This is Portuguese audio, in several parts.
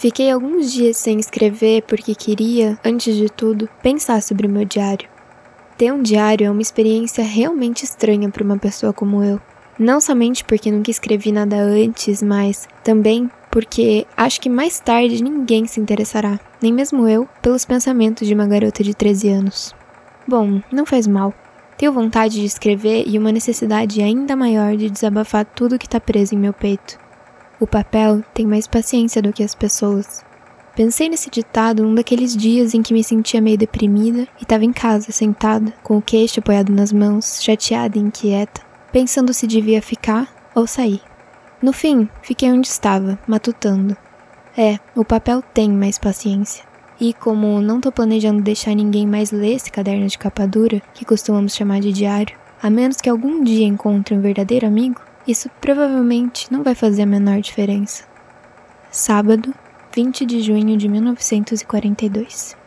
Fiquei alguns dias sem escrever porque queria, antes de tudo, pensar sobre o meu diário. Ter um diário é uma experiência realmente estranha para uma pessoa como eu. Não somente porque nunca escrevi nada antes, mas também porque acho que mais tarde ninguém se interessará, nem mesmo eu, pelos pensamentos de uma garota de 13 anos. Bom, não faz mal. Tenho vontade de escrever e uma necessidade ainda maior de desabafar tudo que está preso em meu peito. O papel tem mais paciência do que as pessoas. Pensei nesse ditado num daqueles dias em que me sentia meio deprimida e estava em casa, sentada, com o queixo apoiado nas mãos, chateada e inquieta, pensando se devia ficar ou sair. No fim, fiquei onde estava, matutando. É, o papel tem mais paciência. E como não tô planejando deixar ninguém mais ler esse caderno de capa dura, que costumamos chamar de diário, a menos que algum dia encontre um verdadeiro amigo, isso provavelmente não vai fazer a menor diferença. Sábado, 20 de junho de 1942.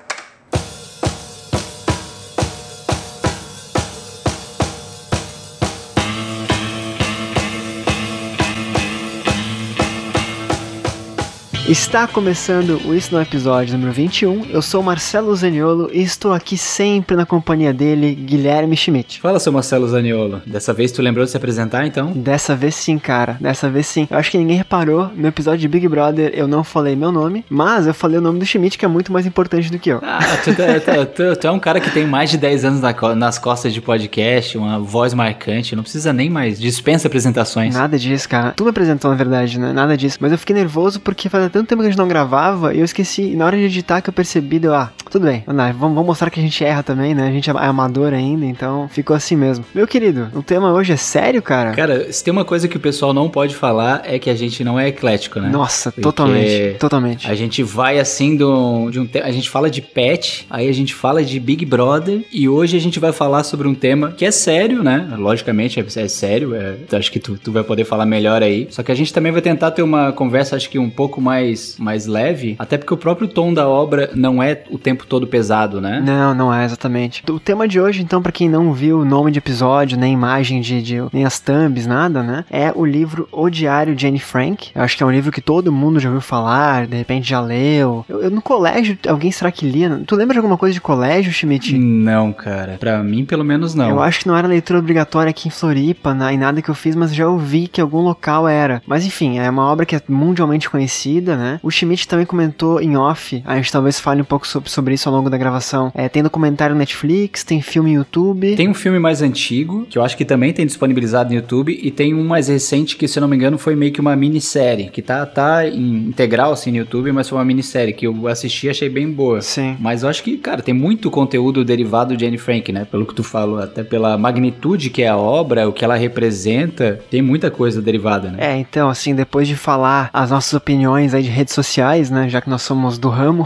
Está começando o Isso no episódio número 21. Eu sou Marcelo Zaniolo e estou aqui sempre na companhia dele, Guilherme Schmidt. Fala, seu Marcelo Zaniolo. Dessa vez tu lembrou de se apresentar, então? Dessa vez sim, cara. Dessa vez sim. Eu acho que ninguém reparou. No episódio de Big Brother eu não falei meu nome, mas eu falei o nome do Schmidt, que é muito mais importante do que eu. Ah, tu, tu, tu, tu é um cara que tem mais de 10 anos na, nas costas de podcast, uma voz marcante, não precisa nem mais, dispensa apresentações. Nada disso, cara. Tu me apresentou, na verdade, né? Nada disso. Mas eu fiquei nervoso porque faz tanto tempo que a gente não gravava e eu esqueci. E na hora de editar que eu percebi, deu, ah, tudo bem, vamos, vamos mostrar que a gente erra também, né? A gente é amador ainda, então ficou assim mesmo. Meu querido, o tema hoje é sério, cara? Cara, se tem uma coisa que o pessoal não pode falar é que a gente não é eclético, né? Nossa, Porque totalmente, totalmente. A gente vai assim do, de um a gente fala de pet, aí a gente fala de Big Brother e hoje a gente vai falar sobre um tema que é sério, né? Logicamente é, é sério, é, acho que tu, tu vai poder falar melhor aí. Só que a gente também vai tentar ter uma conversa, acho que um pouco mais, mais leve, até porque o próprio tom da obra não é o tempo todo pesado, né? Não, não é exatamente. O tema de hoje, então, para quem não viu o nome de episódio, nem imagem de, de, nem as thumbs, nada, né? É o livro O Diário de Anne Frank. Eu acho que é um livro que todo mundo já ouviu falar, de repente já leu. Eu, eu no colégio, alguém será que lia? Tu lembra de alguma coisa de colégio, Schmidt? Não, cara. Pra mim, pelo menos não. Eu acho que não era leitura obrigatória aqui em Floripa, né, e nada que eu fiz, mas já ouvi que algum local era. Mas enfim, é uma obra que é mundialmente conhecida, né? O Schmidt também comentou em off, a gente talvez fale um pouco sobre, sobre isso ao longo da gravação. É, tem documentário Netflix, tem filme YouTube. Tem um filme mais antigo, que eu acho que também tem disponibilizado no YouTube, e tem um mais recente que, se eu não me engano, foi meio que uma minissérie, que tá, tá em integral assim no YouTube, mas foi uma minissérie que eu assisti e achei bem boa. Sim. Mas eu acho que, cara, tem muito conteúdo derivado de Anne Frank, né? Pelo que tu falou, até pela magnitude que é a obra, o que ela representa, tem muita coisa derivada, né? É, então, assim, depois de falar as nossas opiniões aí de redes sociais, né? Já que nós somos do ramo,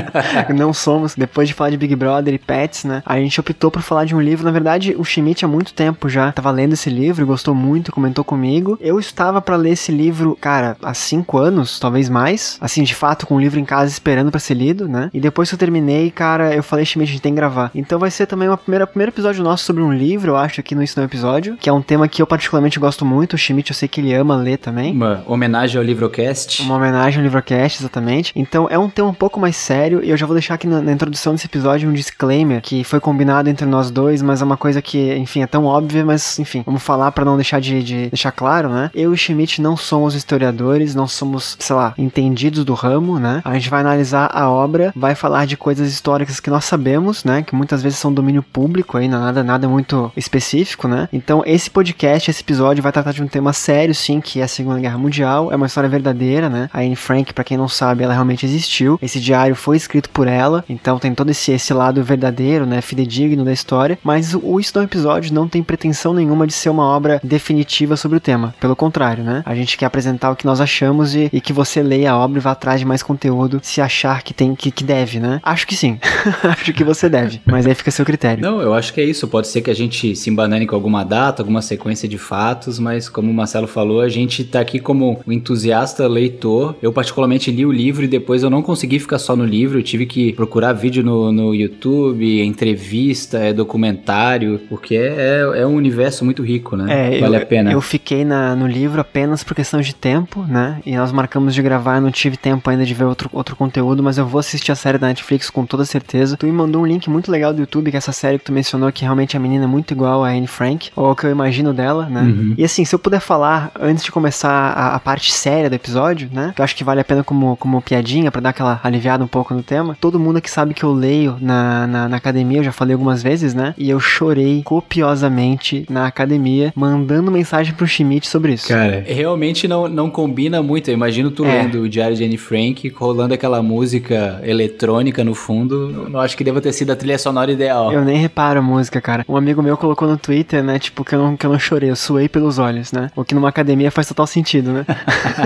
não somos, depois de falar de Big Brother e Pets, né? A gente optou por falar de um livro. Na verdade, o Schmidt há muito tempo já tava lendo esse livro, gostou muito, comentou comigo. Eu estava para ler esse livro, cara, há cinco anos, talvez mais. Assim, de fato, com o livro em casa esperando para ser lido, né? E depois que eu terminei, cara, eu falei, Schmidt, a gente tem que gravar. Então vai ser também primeira, primeiro episódio nosso sobre um livro, eu acho, aqui no Isso no Episódio, que é um tema que eu particularmente gosto muito. O Schmidt, eu sei que ele ama ler também. Uma homenagem ao Livrocast. Uma homenagem ao Livrocast, exatamente. Então é um tema um pouco mais sério e eu já vou deixar aqui na, na, introdução desse episódio um disclaimer que foi combinado entre nós dois, mas é uma coisa que, enfim, é tão óbvia, mas enfim, vamos falar para não deixar de, de, deixar claro, né? Eu e Schmidt não somos historiadores, não somos, sei lá, entendidos do ramo, né? A gente vai analisar a obra, vai falar de coisas históricas que nós sabemos, né? Que muitas vezes são domínio público aí, nada, nada muito específico, né? Então esse podcast, esse episódio vai tratar de um tema sério, sim, que é a Segunda Guerra Mundial, é uma história verdadeira, né? A Frank, para quem não sabe, ela realmente existiu. Esse diário foi escrito por ela, então tem todo esse, esse lado verdadeiro, né, fidedigno da história, mas o no Episódio não tem pretensão nenhuma de ser uma obra definitiva sobre o tema. Pelo contrário, né? A gente quer apresentar o que nós achamos e, e que você leia a obra e vá atrás de mais conteúdo se achar que tem que, que deve, né? Acho que sim. acho que você deve, mas aí fica a seu critério. Não, eu acho que é isso. Pode ser que a gente se embanane com alguma data, alguma sequência de fatos, mas como o Marcelo falou, a gente tá aqui como um entusiasta leitor. Eu particularmente li o livro e depois eu não consegui ficar só no livro, eu tive que procurar vídeo no, no YouTube, entrevista, é documentário, porque é, é um universo muito rico, né? É, vale eu, a pena. Eu fiquei na, no livro apenas por questão de tempo, né? E nós marcamos de gravar, não tive tempo ainda de ver outro, outro conteúdo, mas eu vou assistir a série da Netflix com toda certeza. Tu me mandou um link muito legal do YouTube, que é essa série que tu mencionou, que realmente a menina é muito igual a Anne Frank, ou o que eu imagino dela, né? Uhum. E assim, se eu puder falar, antes de começar a, a parte séria do episódio, né? Que eu acho que vale a pena como, como piadinha, para dar aquela aliviada um pouco no tema. Todo mundo aqui sabe que eu leio na, na, na academia, eu já falei algumas vezes, né? E eu chorei copiosamente na academia, mandando mensagem pro Schmidt sobre isso. Cara, realmente não, não combina muito. Eu imagino tu É. lendo o Diário de Anne Frank, rolando aquela música eletrônica no fundo. Não, não acho que deva ter sido a trilha sonora ideal. Eu nem reparo a música, cara. Um amigo meu colocou no Twitter, né? Tipo, que eu não, que eu não chorei, eu suei pelos olhos, né? O que numa academia faz total sentido, né?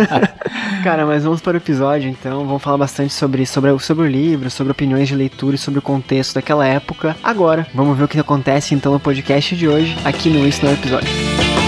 cara, mas vamos para o episódio, então. Vamos falar bastante sobre, sobre, sobre o livro, sobre opiniões de leitura e sobre o contexto daquela época. Agora, vamos ver o que acontece então no podcast de hoje, aqui no Isso Não é Episódio.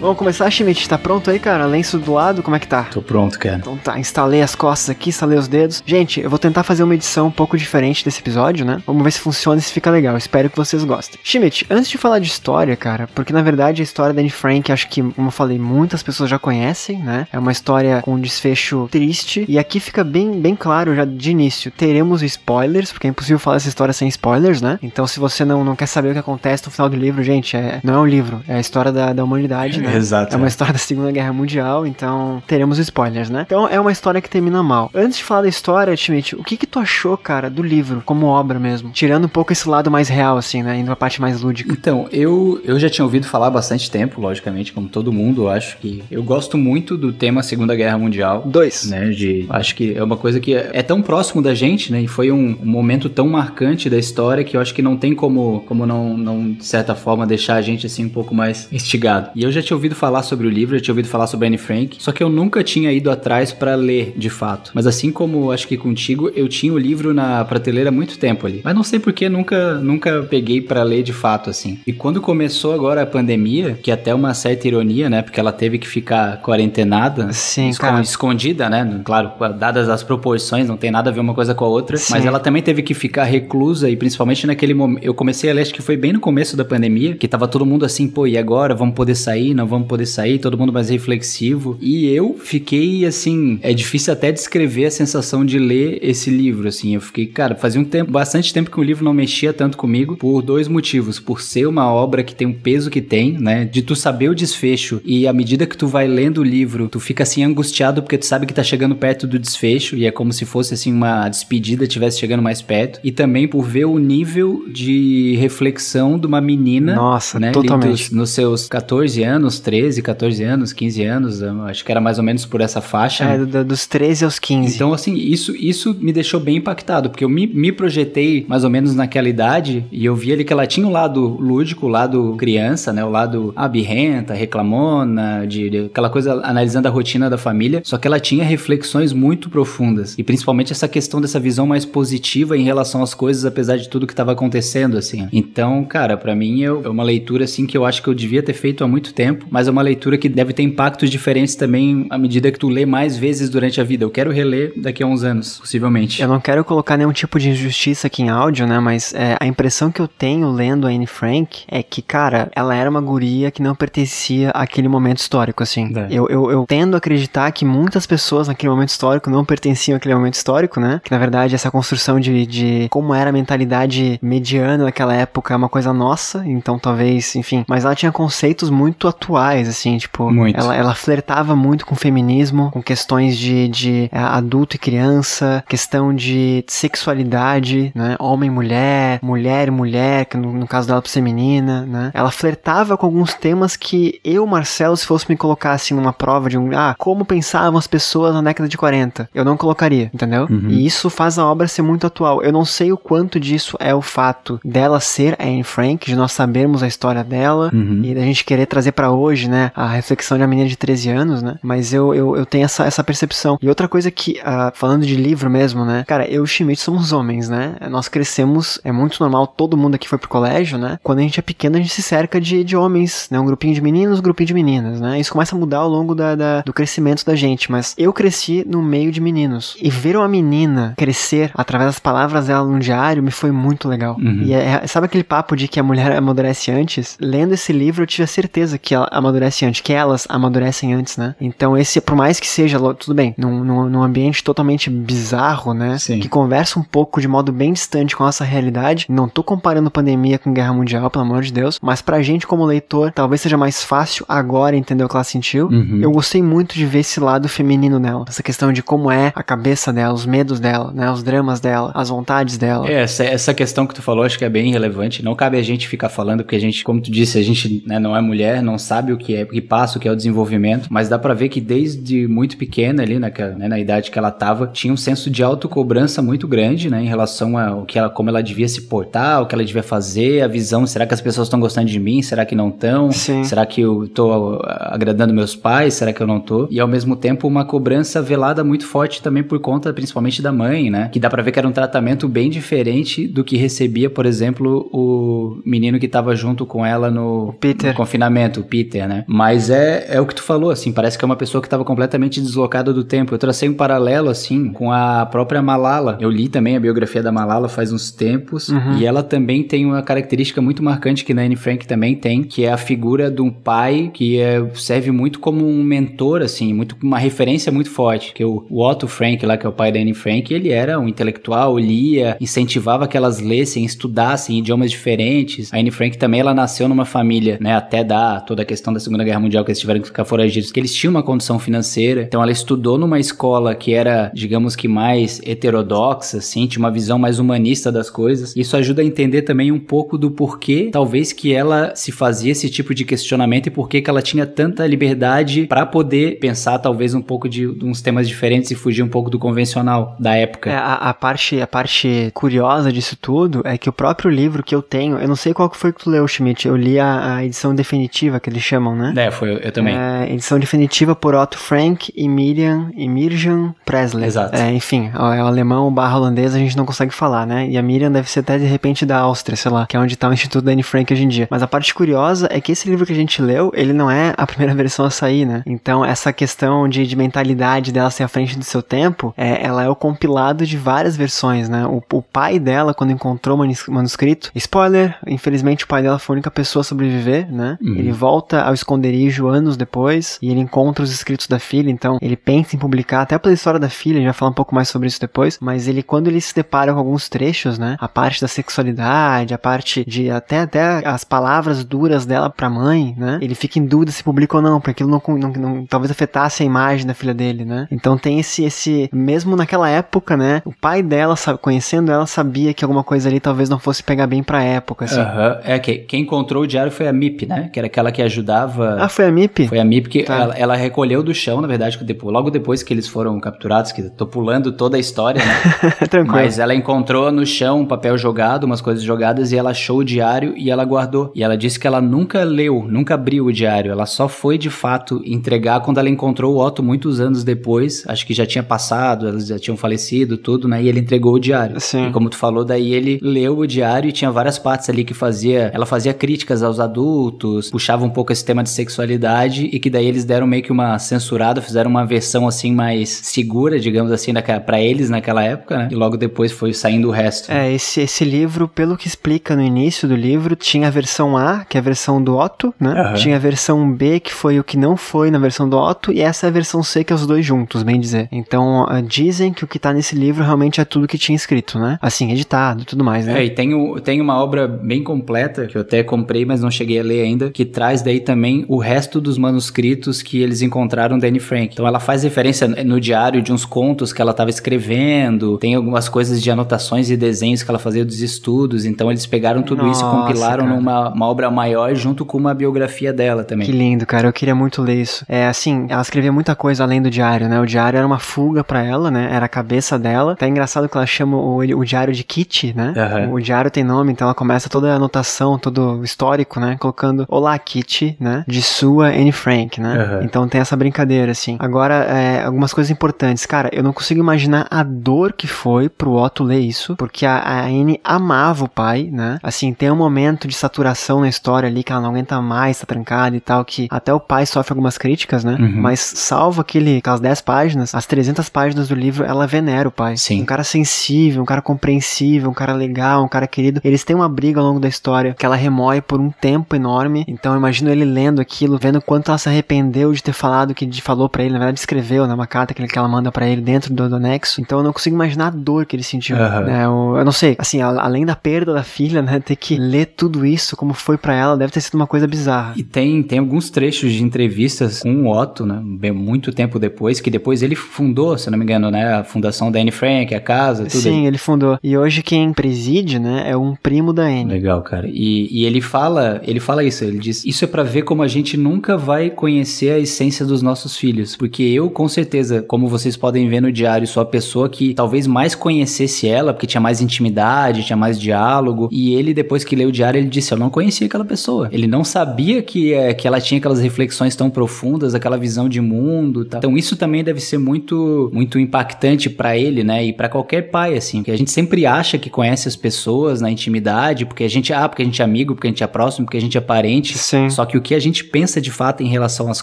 Vamos começar, Schmidt? Tá pronto aí, cara? Lenço do lado, como é que tá? Tô pronto, cara. Então tá, instalei as costas aqui, instalei os dedos. Gente, eu vou tentar fazer uma edição um pouco diferente desse episódio, né? Vamos ver se funciona e se fica legal. Espero que vocês gostem. Schmidt, antes de falar de história, cara, porque na verdade a história da Anne Frank, acho que, como eu falei, muitas pessoas já conhecem, né? É uma história com um desfecho triste. E aqui fica bem, bem claro já de início. Teremos spoilers, porque é impossível falar essa história sem spoilers, né? Então se você não, não quer saber o que acontece no final do livro, gente, é, não é um livro, é a história da, da humanidade, né? Exato. É uma história da Segunda Guerra Mundial, então teremos spoilers, né? Então é uma história que termina mal. Antes de falar da história, Schmidt, o que que tu achou, cara, do livro, como obra mesmo? Tirando um pouco esse lado mais real, assim, né? Indo pra parte mais lúdica. Então, eu, eu já tinha ouvido falar há bastante tempo, logicamente, como todo mundo, eu acho que eu gosto muito do tema Segunda Guerra Mundial. Dois. Né, de, acho que é uma coisa que é, é tão próximo da gente, né? E foi um, um momento tão marcante da história que eu acho que não tem como, como não, não, de certa forma, deixar a gente assim um pouco mais instigado. E eu já tinha ouvido falar sobre o livro, já tinha ouvido falar sobre Anne Frank, só que eu nunca tinha ido atrás pra ler de fato. Mas assim como acho que contigo, eu tinha o livro na prateleira há muito tempo ali. Mas não sei por que nunca, nunca peguei pra ler de fato assim. E quando começou agora a pandemia, que é até uma certa ironia, né? Porque ela teve que ficar quarentenada, Sim, cara. escondida, né? Claro, dadas as proporções, não tem nada a ver uma coisa com a outra. Sim. Mas ela também teve que ficar reclusa e principalmente naquele momento. Eu comecei a ler, acho que foi bem no começo da pandemia, que tava todo mundo assim, pô, e agora? Vamos poder sair? Não vamos poder sair? Todo mundo mais reflexivo. E eu fiquei assim. É difícil até descrever a sensação de ler esse livro, assim. Eu fiquei, cara, fazia um tempo, bastante tempo que o livro não mexia tanto comigo, por dois motivos. Por ser uma obra que tem um peso que tem, né? De tu saber o desfecho e à medida que tu vai lendo o livro, tu fica assim angustiado porque tu sabe que tá chegando perto do desfecho e é como se fosse assim uma despedida tivesse chegando mais perto. E também por ver o nível de reflexão de uma menina, Nossa, né? totalmente. dos- nos seus 14 anos, 13, 14 anos, 15 anos, acho que era mais ou menos por essa faixa. É, né? do- dos 13 aos 15. Então, assim, isso, isso me deixou bem impactado, porque eu me, me projetei mais ou menos naquela idade e eu vi ali que ela tinha o lado lúdico, o lado criança, né? O lado ah, birrenta, reclamona, de, de aquela coisa analisando a rotina da família, só que ela tinha reflexões muito profundas e principalmente essa questão dessa visão mais positiva em relação às coisas, apesar de tudo que estava acontecendo, assim. Então, cara, pra mim é uma leitura, assim, que eu acho que eu devia ter feito há muito tempo, mas é uma leitura que deve ter impactos diferentes também à medida que tu lê mais vezes durante a vida. Eu quero reler daqui a uns anos, possivelmente. Eu não quero colocar nenhum tipo de injustiça aqui em áudio, né? Mas é, a impressão que eu tenho lendo a Anne Frank é que, cara, ela era uma guria que não pertencia àquele momento histórico, assim. É. Eu, eu, eu tendo a acreditar que muitas pessoas naquele momento histórico não pertenciam àquele momento histórico, né? Que na verdade essa construção de, de como era a mentalidade mediana naquela época é uma coisa nossa, então talvez, enfim. Mas ela tinha conceitos muito atuais, assim, tipo, Muito. ela, ela flertava muito com o feminismo, com questões de, de é, adulto e criança, questão de sexualidade, né? Homem e mulher, mulher e mulher, que no, no caso dela pra ser menina, né? Ela flertava com alguns temas que eu, Marcelo, se fosse me colocar assim numa prova de um, ah, como pensavam as pessoas na década de 40, eu não colocaria, entendeu? Uhum. E isso faz a obra ser muito atual. Eu não sei o quanto disso é o fato dela ser a Anne Frank, de nós sabermos a história dela Uhum. e da gente querer trazer pra hoje hoje, né? A reflexão de uma menina de 13 anos, né? Mas eu, eu, eu tenho essa, essa percepção. E outra coisa que, uh, falando de livro mesmo, né? Cara, eu e o Schmidt somos homens, né? Nós crescemos, é muito normal, todo mundo aqui foi pro colégio, né? Quando a gente é pequeno, a gente se cerca de, de homens, né? Um grupinho de meninos, um grupinho de meninas, né? Isso começa a mudar ao longo da, da do crescimento da gente, mas eu cresci no meio de meninos. E ver uma menina crescer através das palavras dela num diário me foi muito legal. Uhum. E é, é, sabe aquele papo de que a mulher amadurece antes? Lendo esse livro, eu tive a certeza que ela amadurece antes, que elas amadurecem antes, né? Então, esse, por mais que seja, tudo bem, num, num, num ambiente totalmente bizarro, né? Sim. Que conversa um pouco de modo bem distante com a nossa realidade. Não tô comparando pandemia com guerra mundial, pelo amor de Deus, mas pra gente como leitor, talvez seja mais fácil agora entender o que ela sentiu. Uhum. Eu gostei muito de ver esse lado feminino nela, essa questão de como é a cabeça dela, os medos dela, né? Os dramas dela, as vontades dela. É, essa, essa questão que tu falou acho que é bem relevante. Não cabe a gente ficar falando, porque a gente, como tu disse, a gente né, não é mulher, não sabe o que é, o que passa, o que é o desenvolvimento, mas dá para ver que desde muito pequena ali, naquela, né, na idade que ela tava, tinha um senso de autocobrança muito grande, né, em relação ao que ela, como ela devia se portar, o que ela devia fazer, a visão, será que as pessoas estão gostando de mim? Será que não estão? Será que eu tô agradando meus pais? Será que eu não tô? E ao mesmo tempo uma cobrança velada muito forte também por conta principalmente da mãe, né? Que dá para ver que era um tratamento bem diferente do que recebia, por exemplo, o menino que tava junto com ela no, no confinamento, o Peter, né? Mas é, é o que tu falou, assim, parece que é uma pessoa que tava completamente deslocada do tempo. Eu tracei um paralelo, assim, com a própria Malala. Eu li também a biografia da Malala faz uns tempos, uhum. e ela também tem uma característica muito marcante que na Anne Frank também tem, que é a figura de um pai que é, serve muito como um mentor, assim, muito uma referência muito forte. Que o, o Otto Frank, lá que é o pai da Anne Frank, ele era um intelectual, lia, incentivava que elas lessem, estudassem idiomas diferentes. A Anne Frank também, ela nasceu numa família, né, até da toda a questão da Segunda Guerra Mundial que eles tiveram que ficar foragidos, que eles tinham uma condição financeira. Então ela estudou numa escola que era, digamos que mais heterodoxa, assim, tinha uma visão mais humanista das coisas. Isso ajuda a entender também um pouco do porquê, talvez que ela se fazia esse tipo de questionamento e por que ela tinha tanta liberdade para poder pensar talvez um pouco de, de, uns temas diferentes e fugir um pouco do convencional da época. É, a, a, parte a parte curiosa disso tudo é que o próprio livro que eu tenho, eu não sei qual que foi que tu leu, Schmidt, eu li a, a edição definitiva que eles chamam, né? É, foi eu, eu também. É, edição definitiva por Otto Frank e Miriam e Mirjan Presley. Exato. É, enfim, é o alemão barra holandês a gente não consegue falar, né? E a Miriam deve ser até de repente da Áustria, sei lá, que é onde tá o Instituto da Anne Frank hoje em dia. Mas a parte curiosa é que esse livro que a gente leu, ele não é a primeira versão a sair, né? Então essa questão de, de mentalidade dela ser à frente do seu tempo, é, ela é o compilado de várias versões, né? O, o pai dela, quando encontrou o manuscrito, spoiler, infelizmente o pai dela foi a única pessoa a sobreviver, né? Uhum. Ele volta ao esconderijo anos depois e ele encontra os escritos da filha, então ele pensa em publicar, até pela história da filha, a gente vai falar um pouco mais sobre isso depois, mas ele, quando ele se depara com alguns trechos, né? A parte da sexualidade, a parte de até, até as palavras duras dela pra mãe, né? Ele fica em dúvida se publica ou não, porque aquilo não, não, não talvez afetasse a imagem da filha dele, né? Então tem esse, esse, mesmo naquela época, né? O pai dela, sabe, conhecendo ela, sabia que alguma coisa ali talvez não fosse pegar bem pra época, assim. Uhum. É, que quem encontrou o diário foi a MIP, né? Que era aquela que ajudava. Ah, foi a MIP? Foi a MIP que tá. ela, ela, recolheu do chão, na verdade, depois, logo depois que eles foram capturados, que tô pulando toda a história, né? Tranquilo. Mas ela encontrou no chão um papel jogado, umas coisas jogadas, e ela achou o diário e ela guardou. E ela disse que ela nunca leu, nunca abriu o diário. Ela só foi de fato entregar quando ela encontrou o Otto muitos anos depois. Acho que já tinha passado, eles já tinham falecido, tudo, né? E ele entregou o diário. Sim. E como tu falou, daí ele leu o diário e tinha várias partes ali que fazia. Ela fazia críticas aos adultos, puxava um pouco esse tema de sexualidade e que daí eles deram meio que uma censurada, fizeram uma versão assim mais segura, digamos assim, para eles naquela época, né? E logo depois foi saindo o resto. É, esse, esse livro, pelo que explica no início do livro, tinha a versão A, que é a versão do Otto, né? Uhum. Tinha a versão B, que foi o que não foi na versão do Otto, e essa é a versão C, que é os dois juntos, bem dizer. Então, uh, dizem que o que tá nesse livro realmente é tudo que tinha escrito, né? Assim, editado e tudo mais, né? É, e tem, o, tem uma obra bem completa, que eu até comprei, mas não cheguei a ler ainda, que traz daí também o resto dos manuscritos que eles encontraram da Anne Frank. Então, ela faz referência no diário de uns contos que ela estava escrevendo, tem algumas coisas de anotações e desenhos que ela fazia dos estudos, então eles pegaram tudo Nossa, isso e compilaram cara. numa uma obra maior junto com uma biografia dela também. Que lindo, cara, eu queria muito ler isso. É assim, ela escrevia muita coisa além do diário, né? O diário era uma fuga para ela, né? Era a cabeça dela. Tá engraçado que ela chama o, o diário de Kitty, né? Uhum. O diário tem nome, então ela começa toda a anotação, todo o histórico, né? Colocando Olá, Kitty, né? De sua Anne Frank, né? Uhum. Então tem essa brincadeira, assim. Agora, é, algumas coisas importantes. Cara, eu não consigo imaginar a dor que foi pro Otto ler isso, porque a, a Anne amava o pai, né? Assim, tem um momento de saturação na história ali que ela não aguenta mais, tá trancada e tal, que até o pai sofre algumas críticas, né? Uhum. Mas salvo aquele, aquelas 10 páginas, as 300 páginas do livro, ela venera o pai. Sim. Um cara sensível, um cara compreensível, um cara legal, um cara querido. Eles têm uma briga ao longo da história que ela remoe por um tempo enorme. Então eu imagino ele lendo aquilo, vendo quanto ela se arrependeu de ter falado o que falou para ele, na verdade escreveu, né, uma carta que, ela manda para ele dentro do, do anexo. Então eu não consigo imaginar a dor que ele sentiu. Uhum. Né? Eu, eu, não sei, assim, além da perda da filha, né, ter que ler tudo isso, como foi para ela, deve ter sido uma coisa bizarra. E tem, tem alguns trechos de entrevistas com o Otto, né, bem, muito tempo depois, que depois ele fundou, se não me engano, né, a fundação da Anne Frank, a casa, tudo. Sim, ele fundou. E hoje quem preside, né, é um primo da Anne. Legal, cara. E, e ele fala, ele fala isso, ele diz, isso é para ver como a gente nunca vai conhecer a essência dos nossos filhos, porque eu com certeza, como vocês podem ver no diário, sou a pessoa que talvez mais conhecesse ela, porque tinha mais intimidade, tinha mais diálogo, e ele depois que leu o diário, ele disse, eu não conhecia aquela pessoa. Ele não sabia que, é, que ela tinha aquelas reflexões tão profundas, aquela visão de mundo, tá? Então isso também deve ser muito muito impactante para ele, né? E para qualquer pai assim, que a gente sempre acha que conhece as pessoas na intimidade, porque a gente ah, porque a gente é amigo, porque a gente é próximo, porque a gente é parente. Sim. Só que o que a gente pensa de fato em relação às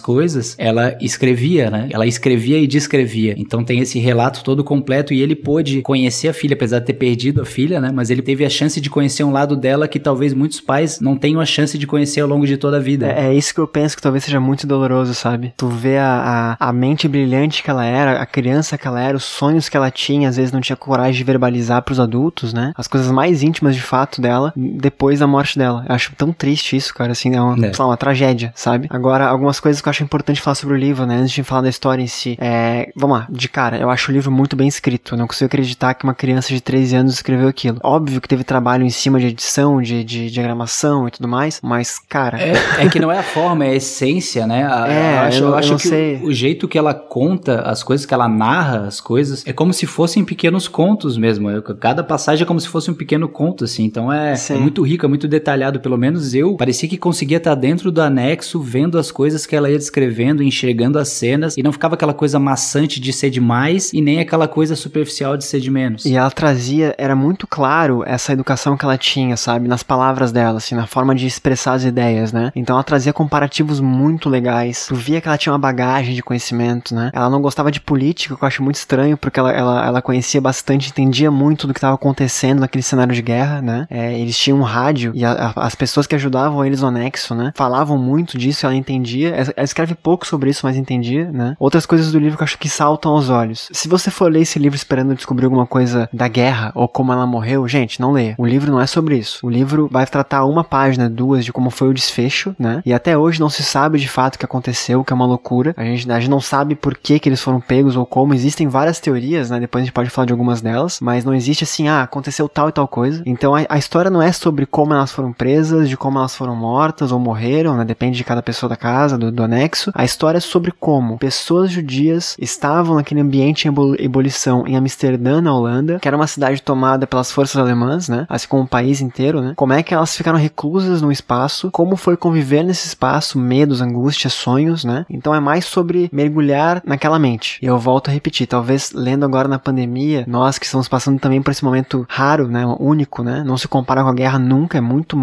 coisas, ela escrevia, né? Ela escrevia e descrevia. Então tem esse relato todo completo e ele pôde conhecer a filha, apesar de ter perdido a filha, né? Mas ele teve a chance de conhecer um lado dela que talvez muitos pais não tenham a chance de conhecer ao longo de toda a vida. É, é isso que eu penso que talvez seja muito doloroso, sabe? Tu vê a, a, a mente brilhante que ela era, a criança que ela era, os sonhos que ela tinha, às vezes não tinha coragem de verbalizar para os adultos, né? As coisas mais íntimas de fato dela, depois da morte dela. Eu acho tão triste isso, cara, assim, é uma, é. Lá, uma tragédia, sabe? Agora, algumas coisas que eu acho importante falar sobre o livro, né? Antes de falar da história em si. É, vamos lá, de cara, eu acho o livro muito bem escrito. Eu não consigo acreditar que uma criança de 13 anos escreveu aquilo. Óbvio que teve trabalho em cima de edição, de, de diagramação e tudo mais, mas, cara. É, é que não é a forma, é a essência, né? A, é, eu acho, eu, eu acho que sei. O, o, jeito que ela conta as coisas, que ela narra as coisas, é como se fossem pequenos contos mesmo. Cada passagem é como se fosse um pequeno conto, assim. Então é, é muito rico, é muito detalhado. Pelo menos eu parecia que conseguia estar dentro do anexo, vendo as coisas que ela ia descrevendo, enxergando as cenas, e não ficava aquela coisa maçante de ser demais e nem aquela coisa superficial de ser de menos. E ela trazia, era muito claro essa educação que ela tinha, sabe? Nas palavras dela, assim, na forma de expressar as ideias, né? Então ela trazia comparativos muito legais. Tu via que ela tinha uma bagagem de conhecimento, né? Ela não gostava de política, o que eu acho muito estranho, porque ela, ela, ela conhecia bastante, entendia muito do que estava acontecendo naquele cenário de guerra, né? É, eles tinham um rádio e a, a, as pessoas que ajudavam eles no anexo, né? Falavam muito disso, ela entendia. Ela, escreve pouco sobre isso, mas entendia, né? Outras coisas do livro que eu acho que saltam aos olhos. Se você for ler esse livro esperando descobrir alguma coisa da guerra ou como ela morreu, gente, não leia. O livro não é sobre isso. O livro vai tratar uma página, duas de como foi o desfecho, né? E até hoje não se sabe de fato o que aconteceu, que é uma loucura. A gente, a gente não sabe por que, que eles foram pegos ou como. Existem várias teorias, né? Depois a gente pode falar de algumas delas, mas não existe assim, ah, aconteceu tal e tal coisa. Então a, a história não é sobre como elas foram presas, de como elas foram mortas ou morreram, né? Depende de cada pessoa da casa, do, do anexo. A história é sobre como pessoas judias estavam naquele ambiente em ebulição em Amsterdã, na Holanda, que era uma cidade tomada pelas forças alemãs, né? Assim como o país inteiro, né? Como é que elas ficaram reclusas no espaço, como foi conviver nesse espaço, medos, angústias, sonhos, né? Então é mais sobre mergulhar naquela mente. E eu volto a repetir, talvez lendo agora na pandemia, nós que estamos passando também por esse momento raro, né? Único, né? Não se compara com a guerra nunca, é muito.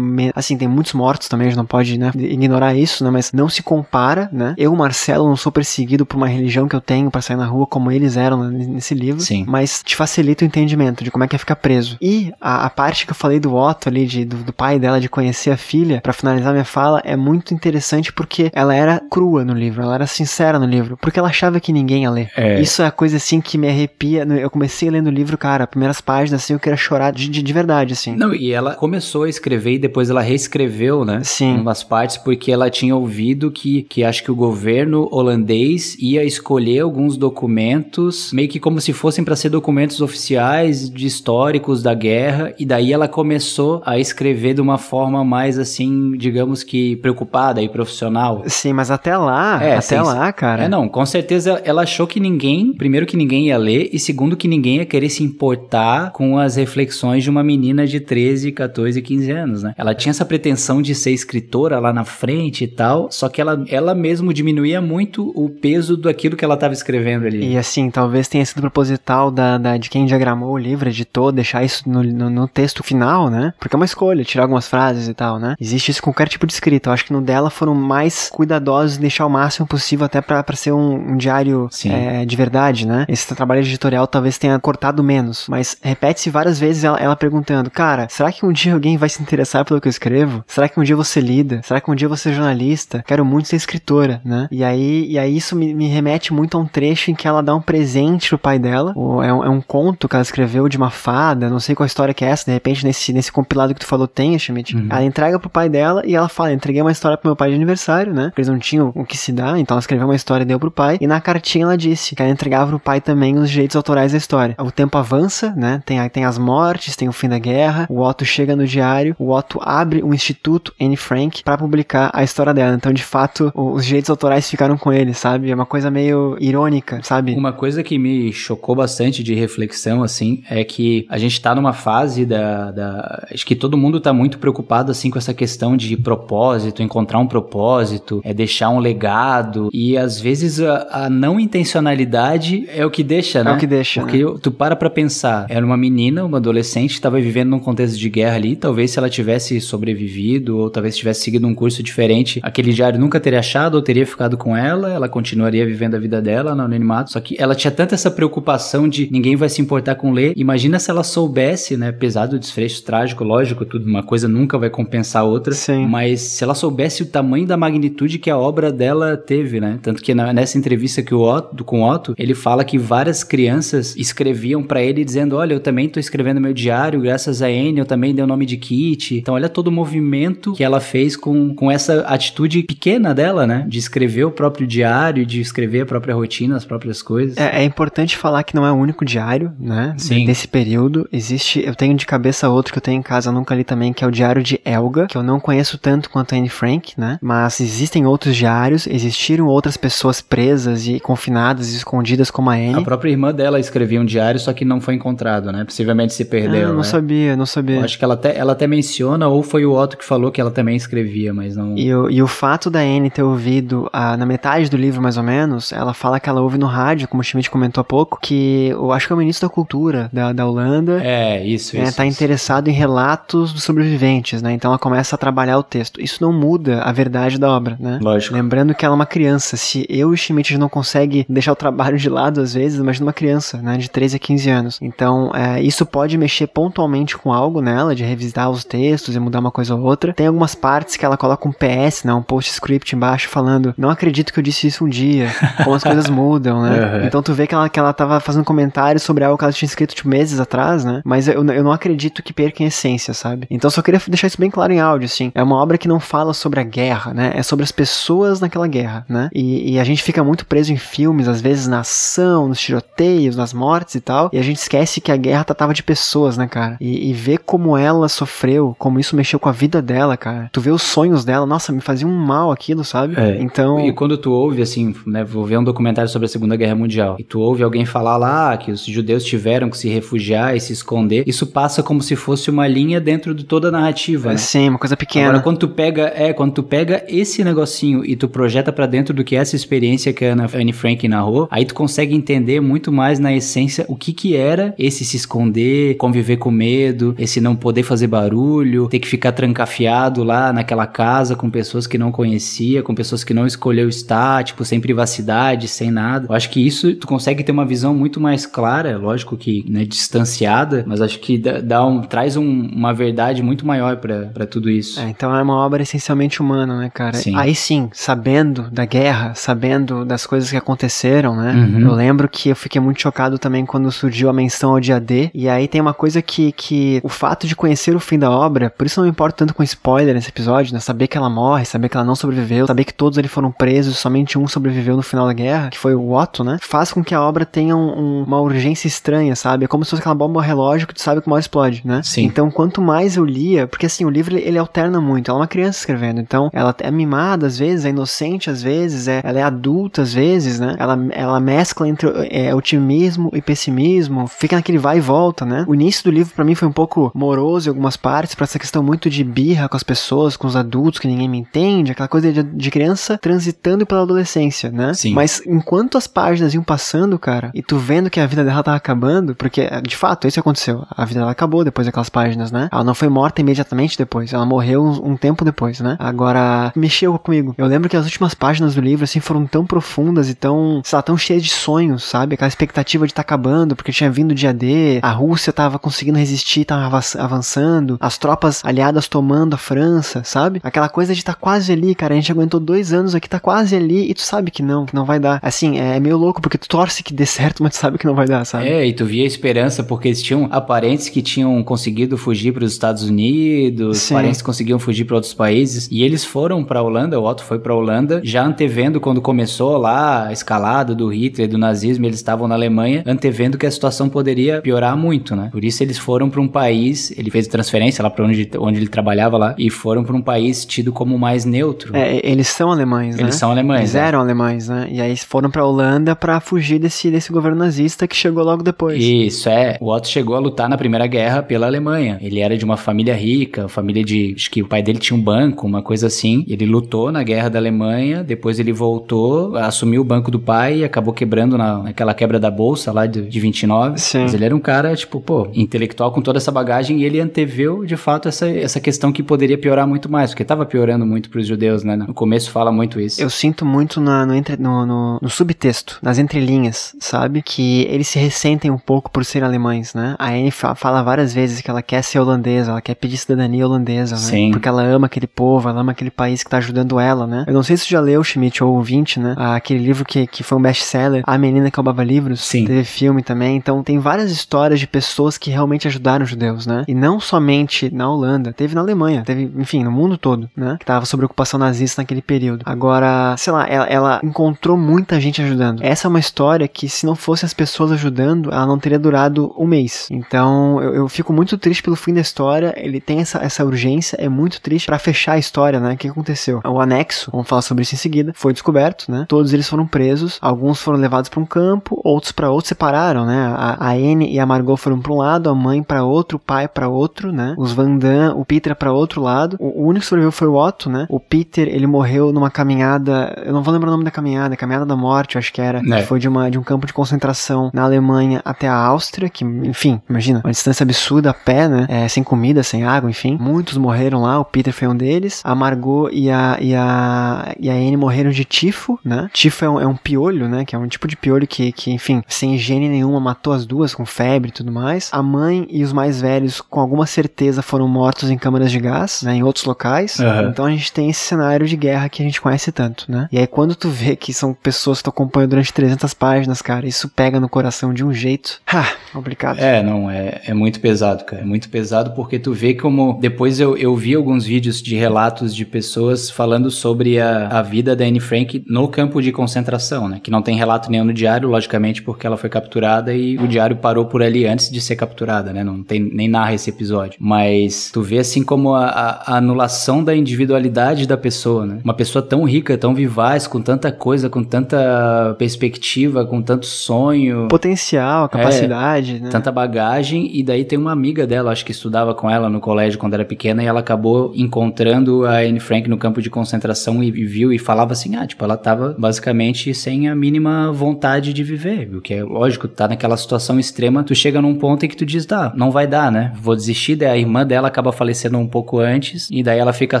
Assim, tem muitos mortos também, a gente não pode, né? Ignorar isso, né? Mas não se compara, né? Eu, Marcelo, não sou perseguido por uma religião que eu tenho para sair na rua como eles eram nesse livro. Sim. Mas te facilita o entendimento de como é que é ficar preso. E a, a parte que eu falei do Otto ali, de, do, do pai dela, de conhecer a filha, para finalizar minha fala, é muito interessante porque ela era crua no livro, ela era sincera no livro, porque ela achava que ninguém ia ler. É. Isso é a coisa assim que me arrepia. Eu comecei lendo o livro, cara, primeiras páginas assim, eu queria chorar de, de, de verdade, assim. Não, e ela começou a escrever e depois ela reescreveu, né? Sim. Umas partes, porque ela tinha ouvido que, que acho que o governo holandês ia escolher alguns documentos, meio que como se fossem para ser documentos oficiais de históricos da guerra, e daí ela começou a escrever de uma forma mais assim, digamos que preocupada e profissional. Sim, mas até lá, é, até sim, lá, cara. É, não, com certeza ela achou que ninguém, primeiro que ninguém ia ler, e segundo que ninguém ia querer se importar com as reflexões de uma menina de 13, 14, 15 anos, né? Ela tinha essa pretensão de ser escritora lá na, frente e tal, só que ela, ela mesmo diminuía muito o peso daquilo que ela estava escrevendo ali. E assim, talvez tenha sido proposital da, da, de quem diagramou o livro, editou, deixar isso no, no, no, texto final, né? Porque é uma escolha, tirar algumas frases e tal, né? Existe isso com qualquer tipo de escrita. Eu acho que no dela foram mais cuidadosos em deixar o máximo possível até para ser um, um diário é, de verdade, né? Esse trabalho editorial talvez tenha cortado menos, mas repete-se várias vezes ela, ela perguntando, cara, será que um dia alguém vai se interessar pelo que eu escrevo? Será que um dia você lida? Será que um dia você é jornalista? Quero muito ser escritora, né? E aí, e aí isso me, me remete muito a um trecho em que ela dá um presente pro pai dela. É um, é um conto que ela escreveu de uma fada, não sei qual história que é essa, de repente nesse, nesse compilado que tu falou tem, Schmidt. Uhum. Ela entrega pro pai dela e ela fala, entreguei uma história pro meu pai de aniversário, né? Porque eles não tinham o que se dar, então ela escreveu uma história e deu pro pai. E na cartinha ela disse que ela entregava pro pai também os direitos autorais da história. O tempo avança, né? Tem, tem as mortes, tem o fim da guerra, o Otto chega no diário, o Otto abre um instituto, Anne Frank, para publicar a história dela. Então, de fato, os direitos autorais ficaram com ele, sabe? É uma coisa meio irônica, sabe? Uma coisa que me chocou bastante de reflexão, assim, é que a gente tá numa fase da, da... Acho que todo mundo tá muito preocupado, assim, com essa questão de propósito, encontrar um propósito, é deixar um legado, e às vezes a, a não intencionalidade é o que deixa, né? É o que deixa, Porque né? tu para pra pensar, era uma menina, uma adolescente tava vivendo num contexto de guerra ali, talvez se ela tivesse sobrevivido, ou talvez tivesse seguido um curso diferente, aquele diário nunca teria achado ou teria ficado com ela, ela continuaria vivendo a vida dela no anonimato, só que ela tinha tanta essa preocupação de ninguém vai se importar com ler, imagina se ela soubesse, né, apesar do desfecho trágico, lógico, tudo, uma coisa nunca vai compensar a outra, Sim. mas se ela soubesse o tamanho da magnitude que a obra dela teve, né, tanto que na, nessa entrevista que o Otto, com o Otto, ele fala que várias crianças escreviam para ele dizendo, olha, eu também tô escrevendo meu diário, graças a Anne, eu também dei o nome de Kit, então olha todo o movimento que ela fez com, com essa atitude pequena dela, né, de escrever o próprio diário, de escrever a própria rotina, as próprias coisas. É, é importante falar que não é o único diário, né, Sim. desse período, existe, eu tenho de cabeça outro que eu tenho em casa, nunca li também, que é o diário de Elga, que eu não conheço tanto quanto a Anne Frank, né, mas existem outros diários, existiram outras pessoas presas e confinadas e escondidas como a Anne. A própria irmã dela escrevia um diário, só que não foi encontrado, né? Possivelmente se perdeu. Ah, não né? sabia, não sabia. Eu acho que ela até, ela até menciona, ou foi o Otto que falou que ela também escrevia, mas não. E o, e o fato da Anne ter ouvido, ah, na metade do livro mais ou menos, ela fala que ela ouve no rádio, como o Schmidt comentou há pouco, que eu acho que é o ministro da cultura da, da Holanda. É, isso, é, isso. tá isso. interessado em relatos dos sobreviventes, né? Então ela começa a trabalhar o texto. Isso não muda a verdade da obra, né? Lógico. Lembrando que ela é uma criança. Se eu e o Schmidt não consegue deixar o trabalho de lado às vezes, imagina uma criança, né? De 13 a 15 anos. Então, é, isso pode mexer pontualmente com algo nela, de revisitar os textos e mudar uma coisa ou outra. Tem algumas partes que ela coloca um PS, né? Um postscript embaixo falando: Não acredito que eu disse isso um dia. Como as coisas mudam, né? Uhum. Então tu vê que ela, que ela tava fazendo comentários sobre algo que ela tinha escrito tipo meses atrás, né? Mas eu, eu não acredito que perca em essência, sabe? Então só queria deixar isso bem claro em áudio, assim. É uma obra que não fala sobre a guerra, né? É sobre as pessoas naquela guerra, né? E, e a gente fica muito preso em filmes, às vezes na ação, nos tiroteios, nas mortes e tal. E a gente esquece que a guerra tratava de pessoas, né, cara? E, e ver como ela sofreu, como isso mexeu com a vida dela, cara. Tu vê os sonhos dela, nossa, me fazia um mal aquilo, sabe? É. Então. E quando tu ouve, assim, né, vou ver um documentário sobre a Segunda Guerra Mundial, e tu ouve alguém falar lá que os judeus tiveram que se refugiar e se esconder, isso passa como se fosse uma linha dentro de toda a narrativa, né? Sim, uma coisa pequena. Agora, quando tu pega, é, quando tu pega esse negocinho e tu projeta para dentro do que é essa experiência que a Anna- Anne Frank narrou, aí tu consegue entender muito mais na essência o que que era esse se esconder, conviver com medo, esse não poder fazer barulho, ter que ficar trancafiado lá naquela casa com pessoas que não conhecia, com pessoas que não escolheu estar, tipo, sem privacidade, sem nada. Eu acho que isso tu consegue ter uma visão muito mais clara, lógico que, né, distanciada, mas acho que dá, dá um, traz um- uma verdade muito maior pra pra tudo isso. É, então é uma obra essencialmente humana, né, cara? Sim. Aí sim, sabendo da guerra, sabendo das coisas que aconteceram, né? Uhum. Eu lembro que eu fiquei muito chocado também quando surgiu a menção ao dia D. E aí tem uma coisa que, que o fato de conhecer o fim da obra, por isso não me importo tanto com spoiler nesse episódio, né? Saber que ela morre, saber que ela não sobreviveu, saber que todos ali foram presos, somente um sobreviveu no final da guerra, que foi o Otto, né? Faz com que a obra tenha um- um- uma urgência estranha, sabe? É como se fosse aquela bomba relógio que tu sabe que uma hora explode, né? Sim. Então, quanto mais eu lia, porque assim, o livro ele, ele alterna muito. Ela é uma criança escrevendo, então ela é mimada às vezes, é inocente às vezes, é, ela é adulta às vezes, né? Ela, ela mescla entre é, otimismo e pessimismo, fica naquele vai e volta, né? O início do livro pra mim foi um pouco moroso em algumas partes, pra essa questão muito de birra com as pessoas, com os adultos que ninguém me entende, aquela coisa de, de criança transitando pela adolescência, né? Sim. Mas enquanto as páginas iam passando, cara, e tu vendo que a vida dela tava acabando, porque de fato isso aconteceu, a vida dela acabou depois daquelas páginas, né? Ela não foi morta imediatamente depois, ela morreu um, um tempo depois, né? Agora, mexeu comigo. Eu lembro que as últimas páginas do livro, assim, foram tão profundas e tão, sei lá, tão cheias de sonhos, sabe? Aquela expectativa de estar tá acabando, porque tinha vindo o dia D, a Rússia tava conseguindo resistir, tava avançando, as tropas aliadas tomando a França, sabe? Aquela coisa de estar tá quase ali, cara. A gente aguentou dois anos aqui, tá quase ali, e tu sabe que não, que não vai dar. Assim, é meio louco, porque tu torce que dê certo, mas tu sabe que não vai dar, sabe? É, e tu via a esperança, porque eles tinham aparentes que tinham conseguido fugir para os Estados Unidos, Sim. parentes que conseguiam fugir para outros países, e eles foram para Holanda, o Otto foi para Holanda, já antevendo quando começou lá a escalada do Hitler, do nazismo, eles estavam na Alemanha, antevendo que a situação poderia piorar muito, né? Por isso eles foram para um país, ele fez transferência lá para onde, onde ele trabalhava lá, e foram para um país tido como mais neutro. É, eles são alemães, né? Eles são alemães. Eles é. eram alemães, né? E aí foram para Holanda para fugir desse, desse governo nazista que chegou logo depois. Isso, é. O Otto chegou a lutar na Primeira Guerra pela Alemanha. Ele era de uma família rica, família de. Acho que o pai dele tinha um banco, uma coisa assim. Ele lutou na Guerra da Alemanha, depois ele voltou, assumiu o banco do pai e acabou quebrando na, naquela quebra da bolsa lá de, de 29. Sim. Mas ele era um cara, tipo, pô, intelectual com toda essa bagagem e ele anteveu, de fato, essa, essa questão que poderia piorar muito mais, porque tava piorando muito pros judeus, né? No começo fala muito isso. Eu sinto muito na, no, entre, no, no, no, subtexto, nas entrelinhas, sabe? Que eles se ressentem um pouco por serem alemães, né? A Anne fala várias vezes que ela quer ser holandesa, ela quer pedir cidadania holandesa, né? Sim. Porque ela ama aquele povo, ela ama aquele país que tá ajudando ela, né? Eu não sei se você já leu, Schmidt, ou ouvinte, né? Aquele livro que, que foi um best-seller, A Menina que Roubava Livros. Sim. Teve filme também. Então tem várias histórias de pessoas que realmente ajudaram os judeus, né? E não somente na Holanda, teve na Alemanha, teve, enfim, no mundo todo, né? Que tava sob ocupação nazista naquele período. Agora, sei lá, ela, ela encontrou muita gente ajudando. Essa é uma história que, se não fosse as pessoas ajudando, ela não teria durado um mês. Então, eu, eu fico muito triste pelo fim da história. Ele tem essa, essa urgência, é muito triste para fechar a história, né? O que aconteceu? O anexo, vamos falar sobre isso em seguida, foi descoberto, né? Todos eles foram presos, alguns foram levados para um campo, outros para outro, separaram, né? A, a Anne e a Margot foram para um lado, a mãe para outro, o pai para outro, né? Os Van Damme, o Peter para outro lado. O, o único que sobreviveu foi o Otto, né? O Peter, ele morreu numa caminhada, eu não vou lembrar o nome da caminhada, caminhada da morte, eu acho que era. É. Foi de, uma, de um campo de concentração na Alemanha até a Áustria, que, enfim, imagina, uma distância absurda a pé, né? É, sem comida, sem água, enfim. Muitos morreram lá, o Peter foi um deles. A Margot e a, e a, e a Anne morreram de tifo, né? Tifo é um, é um piolho, né? Que é um tipo de piolho que, que, enfim, sem higiene nenhuma, matou as duas com febre e tudo mais. A mãe e os mais velhos, com alguma certeza, foram mortos em câmaras de gás, né? Em outros locais. Uhum. Então a gente tem esse cenário de guerra que a gente conhece tanto, né? E aí quando tu vê que são pessoas que tu acompanha durante 300 páginas, cara, isso pega no coração de um jeito. Ah, complicado. É, não, é, é muito pesado, cara. É muito pesado porque tu vê como. Depois eu, eu vi alguns vídeos de relatos de pessoas falando sobre a, a vida da Anne Frank no campo de concentração, né? Que não tem relato nenhum no diário, logicamente, porque ela foi capturada e o diário parou por ali antes de ser capturada, né? Não tem nem narra esse episódio. Mas tu vê assim como a, a, a anulação da individualidade da pessoa, né? Uma pessoa tão rica, tão vivaz, com tanta coisa, com tanta perspectiva, com tanto sonho. Potencial, capacidade, né? Tanta bagagem, e daí tem uma amiga dela, acho que estudava com ela no colégio quando era pequena, e ela acabou encontrando a Anne Frank no campo de concentração e, e viu e falava assim: ah, tipo, ela tava basicamente sem a mínima vontade de viver, o que é lógico, tá naquela situação extrema, tu chega num ponto em que tu diz, tá, não vai dar, né? Vou desistir, daí a irmã dela acaba falecendo um pouco antes, e daí ela fica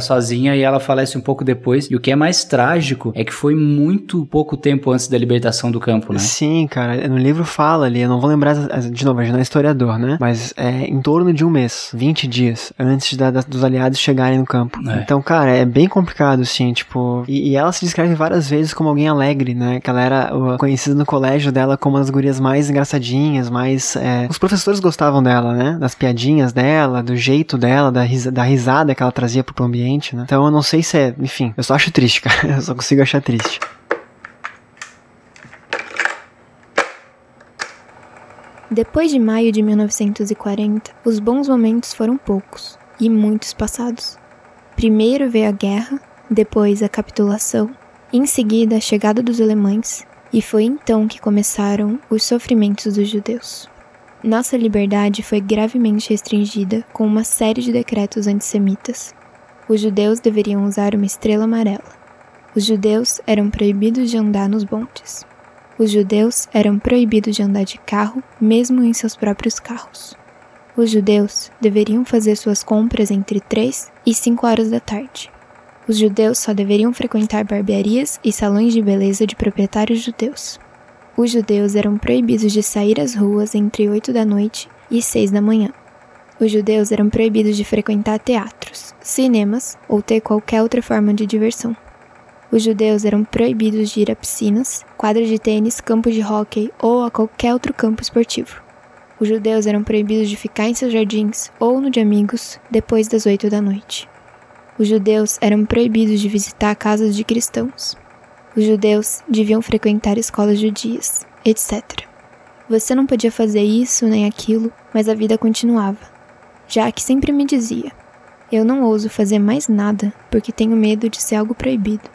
sozinha e ela falece um pouco depois. E o que é mais trágico é que foi muito pouco tempo antes da libertação do campo, né? Sim, cara, no livro fala ali, eu não vou lembrar de novo, a gente não é historiador, né? Mas é em torno de um mês, 20 dias, antes da, da, dos aliados chegarem no campo. É. Então, cara, é bem complicado, assim, tipo. E, e, ela se descreve várias vezes como alguém alegre, né? Que ela era uh, conhecida no colégio dela como uma das gurias mais engraçadinhas, mais. É... Os professores gostavam dela, né? Das piadinhas dela, do jeito dela, da, risa, da risada que ela trazia pro ambiente, né? Então eu não sei se é. Enfim, eu só acho triste, cara. Eu só consigo achar triste. Depois de maio de 1940, os bons momentos foram poucos e muitos passados. Primeiro veio a guerra, depois a capitulação, em seguida a chegada dos alemães, e foi então que começaram os sofrimentos dos judeus. Nossa liberdade foi gravemente restringida com uma série de decretos antissemitas. Os judeus deveriam usar uma estrela amarela. Os judeus eram proibidos de andar nos bondes. Os judeus eram proibidos de andar de carro, mesmo em seus próprios carros. Os judeus deveriam fazer suas compras entre 3 e 5 horas da tarde. Os judeus só deveriam frequentar barbearias e salões de beleza de proprietários judeus. Os judeus eram proibidos de sair às ruas entre 8 da noite e 6 da manhã. Os judeus eram proibidos de frequentar teatros, cinemas ou ter qualquer outra forma de diversão. Os judeus eram proibidos de ir a piscinas, quadras de tênis, campos de hóquei ou a qualquer outro campo esportivo. Os judeus eram proibidos de ficar em seus jardins ou no de amigos depois das oito da noite. Os judeus eram proibidos de visitar casas de cristãos. Os judeus deviam frequentar escolas judias, etc. Você não podia fazer isso nem aquilo, mas a vida continuava. Jack sempre me dizia: Eu não ouso fazer mais nada porque tenho medo de ser algo proibido.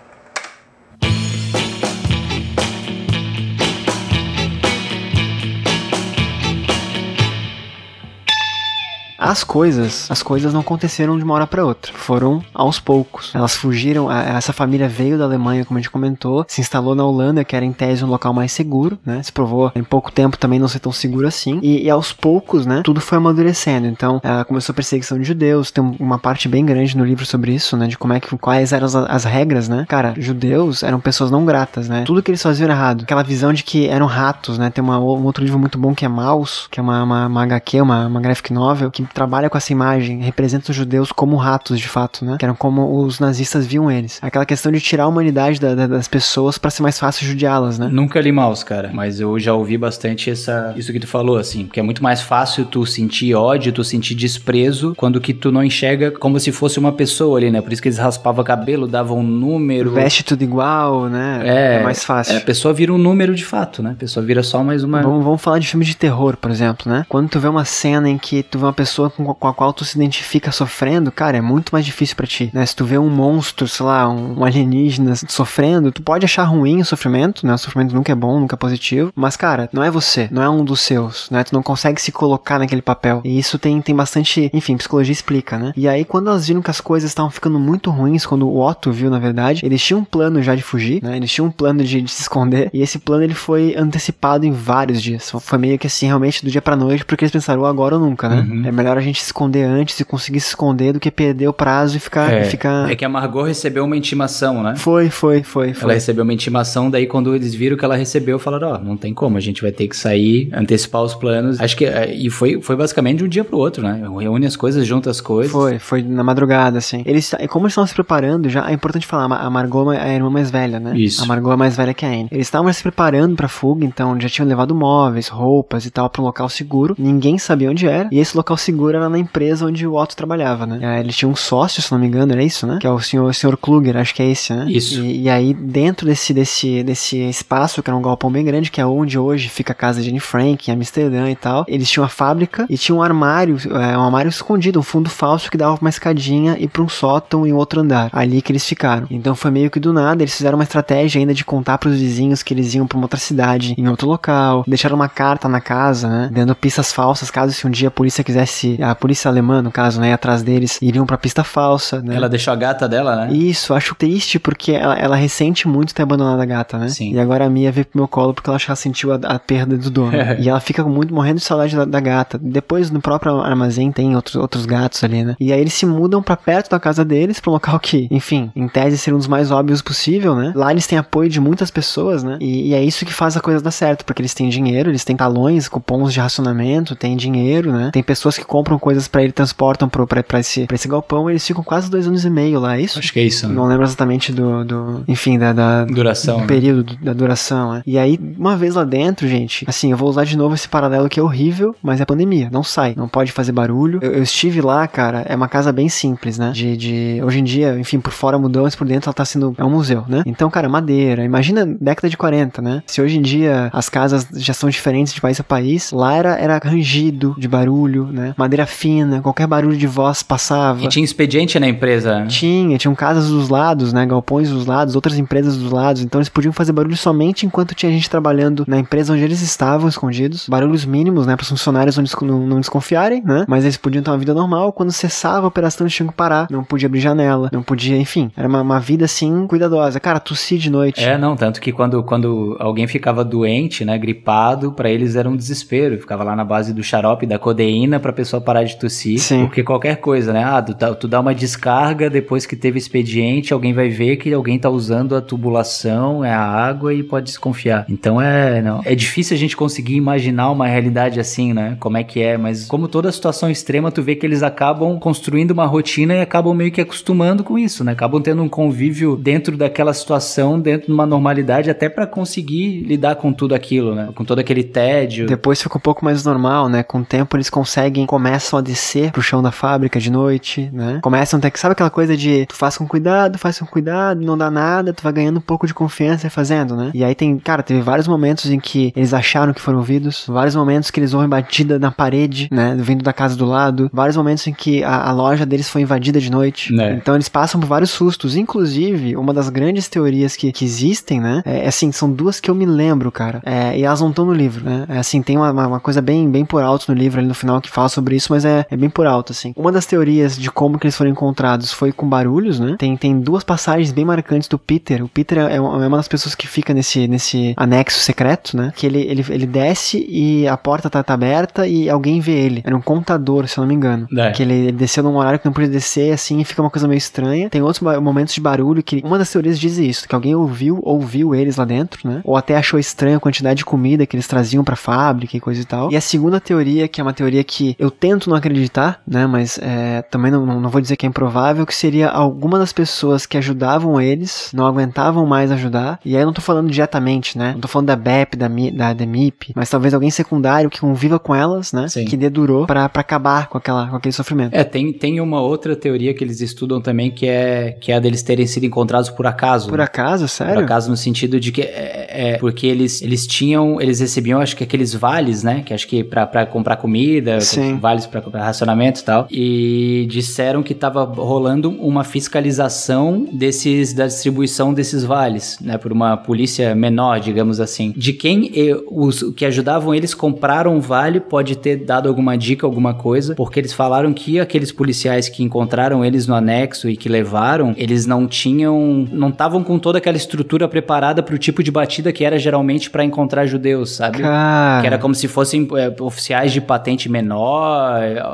As coisas, as coisas não aconteceram de uma hora para outra. Foram aos poucos. Elas fugiram, a, essa família veio da Alemanha, como a gente comentou, se instalou na Holanda, que era em tese um local mais seguro, né? Se provou em pouco tempo também não ser tão seguro assim. E, e aos poucos, né, tudo foi amadurecendo. Então, uh, começou a perseguição de judeus, tem uma parte bem grande no livro sobre isso, né, de como é que quais eram as, as regras, né? Cara, judeus eram pessoas não gratas, né? Tudo que eles faziam era errado. Aquela visão de que eram ratos, né? Tem uma, um outro livro muito bom que é Maus, que é uma, uma, uma HQ, uma, uma graphic novel, que trabalha com essa imagem, representa os judeus como ratos, de fato, né? Que eram como os nazistas viam eles. Aquela questão de tirar a humanidade da, da, das pessoas para ser mais fácil judiá-las, né? Nunca li Maus, cara, mas eu já ouvi bastante essa, isso que tu falou, assim, porque é muito mais fácil tu sentir ódio, tu sentir desprezo, quando que tu não enxerga como se fosse uma pessoa ali, né? Por isso que eles raspavam cabelo, davam um número. Veste tudo igual, né? É, é mais fácil. É, a pessoa vira um número de fato, né? A pessoa vira só mais uma. Vamos, vamos falar de filme de terror, por exemplo, né? Quando tu vê uma cena em que tu vê uma pessoa com, com a qual tu se identifica sofrendo, cara, é muito mais difícil para ti, né? Se tu vê um monstro, sei lá, um, um alienígena sofrendo, tu pode achar ruim o sofrimento, né? O sofrimento nunca é bom, nunca é positivo, mas, cara, não é você, não é um dos seus, né? Tu não consegue se colocar naquele papel. E isso tem, tem bastante, enfim, psicologia explica, né? E aí, quando elas viram que as coisas estavam ficando muito ruins, quando o Otto viu, na verdade, eles tinham um plano já de fugir, né? Eles tinham um plano de, de se esconder, e esse plano ele foi antecipado em vários dias. Foi meio que assim, realmente, do dia pra noite, porque eles pensaram, agora ou nunca, né? Uhum. É melhor a gente se esconder antes e conseguir se esconder do que perder o prazo e ficar. É, e ficar... é que a Margot recebeu uma intimação, né? Foi, foi, foi, foi. Ela recebeu uma intimação, daí quando eles viram que ela recebeu, falaram: Ó, oh, não tem como, a gente vai ter que sair, antecipar os planos. Acho que. É, e foi, foi basicamente de um dia pro outro, né? Reúne as coisas, junta as coisas. Foi, foi na madrugada, assim. Eles, como eles estavam se preparando já, é importante falar, a Margot é a irmã mais velha, né? Isso. A Margot é mais velha que a Anne. Eles estavam se preparando pra fuga, então já tinham levado móveis, roupas e tal pra um local seguro. Ninguém sabia onde era. E esse local seguro era na empresa onde o Otto trabalhava, né? É, eles tinham um sócio, se não me engano, era isso, né? Que é o senhor, o senhor Kluger, acho que é esse, né? Isso. E, e, aí, dentro desse, desse, desse espaço, que era um galpão bem grande, que é onde hoje fica a casa de Anne Frank, em Amsterdã e tal, eles tinham a fábrica e tinha um armário, é, um armário escondido, um fundo falso que dava pra uma escadinha e pra um sótão em outro andar. Ali que eles ficaram. Então foi meio que do nada, eles fizeram uma estratégia ainda de contar pros vizinhos que eles iam pra uma outra cidade, em outro local, deixaram uma carta na casa, né? Dando pistas falsas, caso se um dia a polícia quisesse, a polícia alemã, no caso, né, atrás deles, iriam pra pista falsa, né? Ela deixou a gata dela, né? Isso, acho triste porque ela, ela ressente muito ter abandonado a gata, né? Sim. E agora a Mia veio pro meu colo porque ela ela sentiu a, a perda do dono. e ela fica muito morrendo de saudade da, da, gata. Depois, no próprio armazém, tem outros, outros gatos ali, né? E aí eles se mudam para perto da casa deles, pra um local que, enfim, em tese seria um dos mais óbvios possível, né? Lá eles têm apoio de muitas pessoas, né? E, e é isso que faz a coisa dar certo, porque eles têm dinheiro, eles têm talões, cupons de racionamento, tem dinheiro, né? Tem pessoas que compram coisas para ele, transportam pro, pra, pra, esse, pra esse galpão, eles ficam quase dois anos e meio lá, é isso? Acho que é isso. Né? Não lembro exatamente do, do enfim, da, da duração, do né? período da duração, né? E aí, uma vez lá dentro, gente, assim, eu vou usar de novo esse paralelo que é horrível, mas é pandemia, não sai, não pode fazer barulho. Eu, eu estive lá, cara, é uma casa bem simples, né? De, de, hoje em dia, enfim, por fora mudou, mas por dentro ela tá sendo, é um museu, né? Então, cara, madeira, imagina década de 40, né? Se hoje em dia as casas já são diferentes de país a país, lá era, era rangido de barulho, né? Madeira fina, qualquer barulho de voz passava. E tinha expediente na empresa? Tinha, tinham casas dos lados, né? Galpões dos lados, outras empresas dos lados. Então eles podiam fazer barulho somente enquanto tinha gente trabalhando na empresa onde eles estavam escondidos. Barulhos mínimos, né? Para os funcionários não, não, desconfiarem, né? Mas eles podiam ter uma vida normal. Quando cessava a operação, eles tinham que parar. Não podia abrir janela, não podia, enfim. Era uma, uma vida assim, cuidadosa. Cara, tossir de noite. É, não, tanto que quando, quando alguém ficava doente, né? Gripado, para eles era um desespero. Ficava lá na base do xarope, da codeína, pra pessoa parar de tossir. Sim. Porque qualquer coisa, né? Ah, tu, tu dá uma descarga depois que teve expediente, alguém vai ver que alguém tá usando a tubulação, é a água e pode desconfiar. Então é, não, é difícil a gente conseguir imaginar uma realidade assim, né? Como é que é, mas como toda situação extrema, tu vê que eles acabam construindo uma rotina e acabam meio que acostumando com isso, né? Acabam tendo um convívio dentro daquela situação, dentro de uma normalidade, até para conseguir lidar com tudo aquilo, né? Com todo aquele tédio. Depois fica um pouco mais normal, né? Com o tempo eles conseguem, começam a descer pro chão da fábrica de noite, né? Começam a ter que, sabe aquela coisa de tu faz com cuidado, faz com cuidado, não dá nada, tu vai ganhando um pouco de confiança fazendo, né? E aí tem, cara, teve vários momentos em que eles acharam que foram ouvidos, vários momentos que eles ouvem batida na parede, né? Vindo da casa do lado, vários momentos em que a, a loja deles foi invadida de noite. É. Então eles passam por vários sustos. Inclusive, uma das grandes teorias que, que existem, né? É, é assim, são duas que eu me lembro, cara. É, e elas não estão no livro, né? É assim, tem uma, uma, coisa bem, bem por alto no livro ali no final que fala sobre isso, mas é, é bem por alto, assim. Uma das teorias de como que eles foram encontrados foi com barulhos, né? Tem, tem duas passagens bem marcantes do Peter. O Peter é, é uma das pessoas que fica nesse, nesse anexo secreto, né? Que ele, ele, ele desce e a porta tá, tá aberta e alguém vê ele. Era um contador, se eu não me engano. É. Que ele, ele desceu num horário que não podia descer, assim, e fica uma coisa meio estranha. Tem outros momentos de barulho que uma das teorias diz isso, que alguém ouviu, ouviu eles lá dentro, né? Ou até achou estranho a quantidade de comida que eles traziam pra fábrica e coisa e tal. E a segunda teoria, que é uma teoria que eu tento não acreditar, né? Mas é, também não, não vou dizer que é improvável, que seria alguma das pessoas que ajudavam eles, não aguentavam mais ajudar. E aí eu não tô falando diretamente, né? Não tô falando da BEP, da, Mi, da, da MIP, mas talvez alguém secundário que conviva com elas, né? Sim. Que dedurou para acabar com, aquela, com aquele sofrimento. É, tem, tem uma outra teoria que eles estudam também que é, que é a deles terem sido encontrados por acaso. Por acaso, sério? Por acaso, no sentido de que é, é porque eles, eles tinham, eles recebiam, acho que aqueles vales, né? Que acho que pra, pra comprar comida, Sim. Vales comprar racionamento e tal. E disseram que tava rolando uma fiscalização desses, da distribuição desses vales, né? Por uma polícia menor, digamos assim. De quem os que ajudavam eles compraram um vale pode ter dado alguma dica, alguma coisa, porque eles falaram que aqueles policiais que encontraram eles no anexo e que levaram, eles não tinham, não estavam com toda aquela estrutura preparada para o tipo de batida que era geralmente para encontrar judeus, sabe? Cara. Que era como se fossem é, oficiais de patente menor,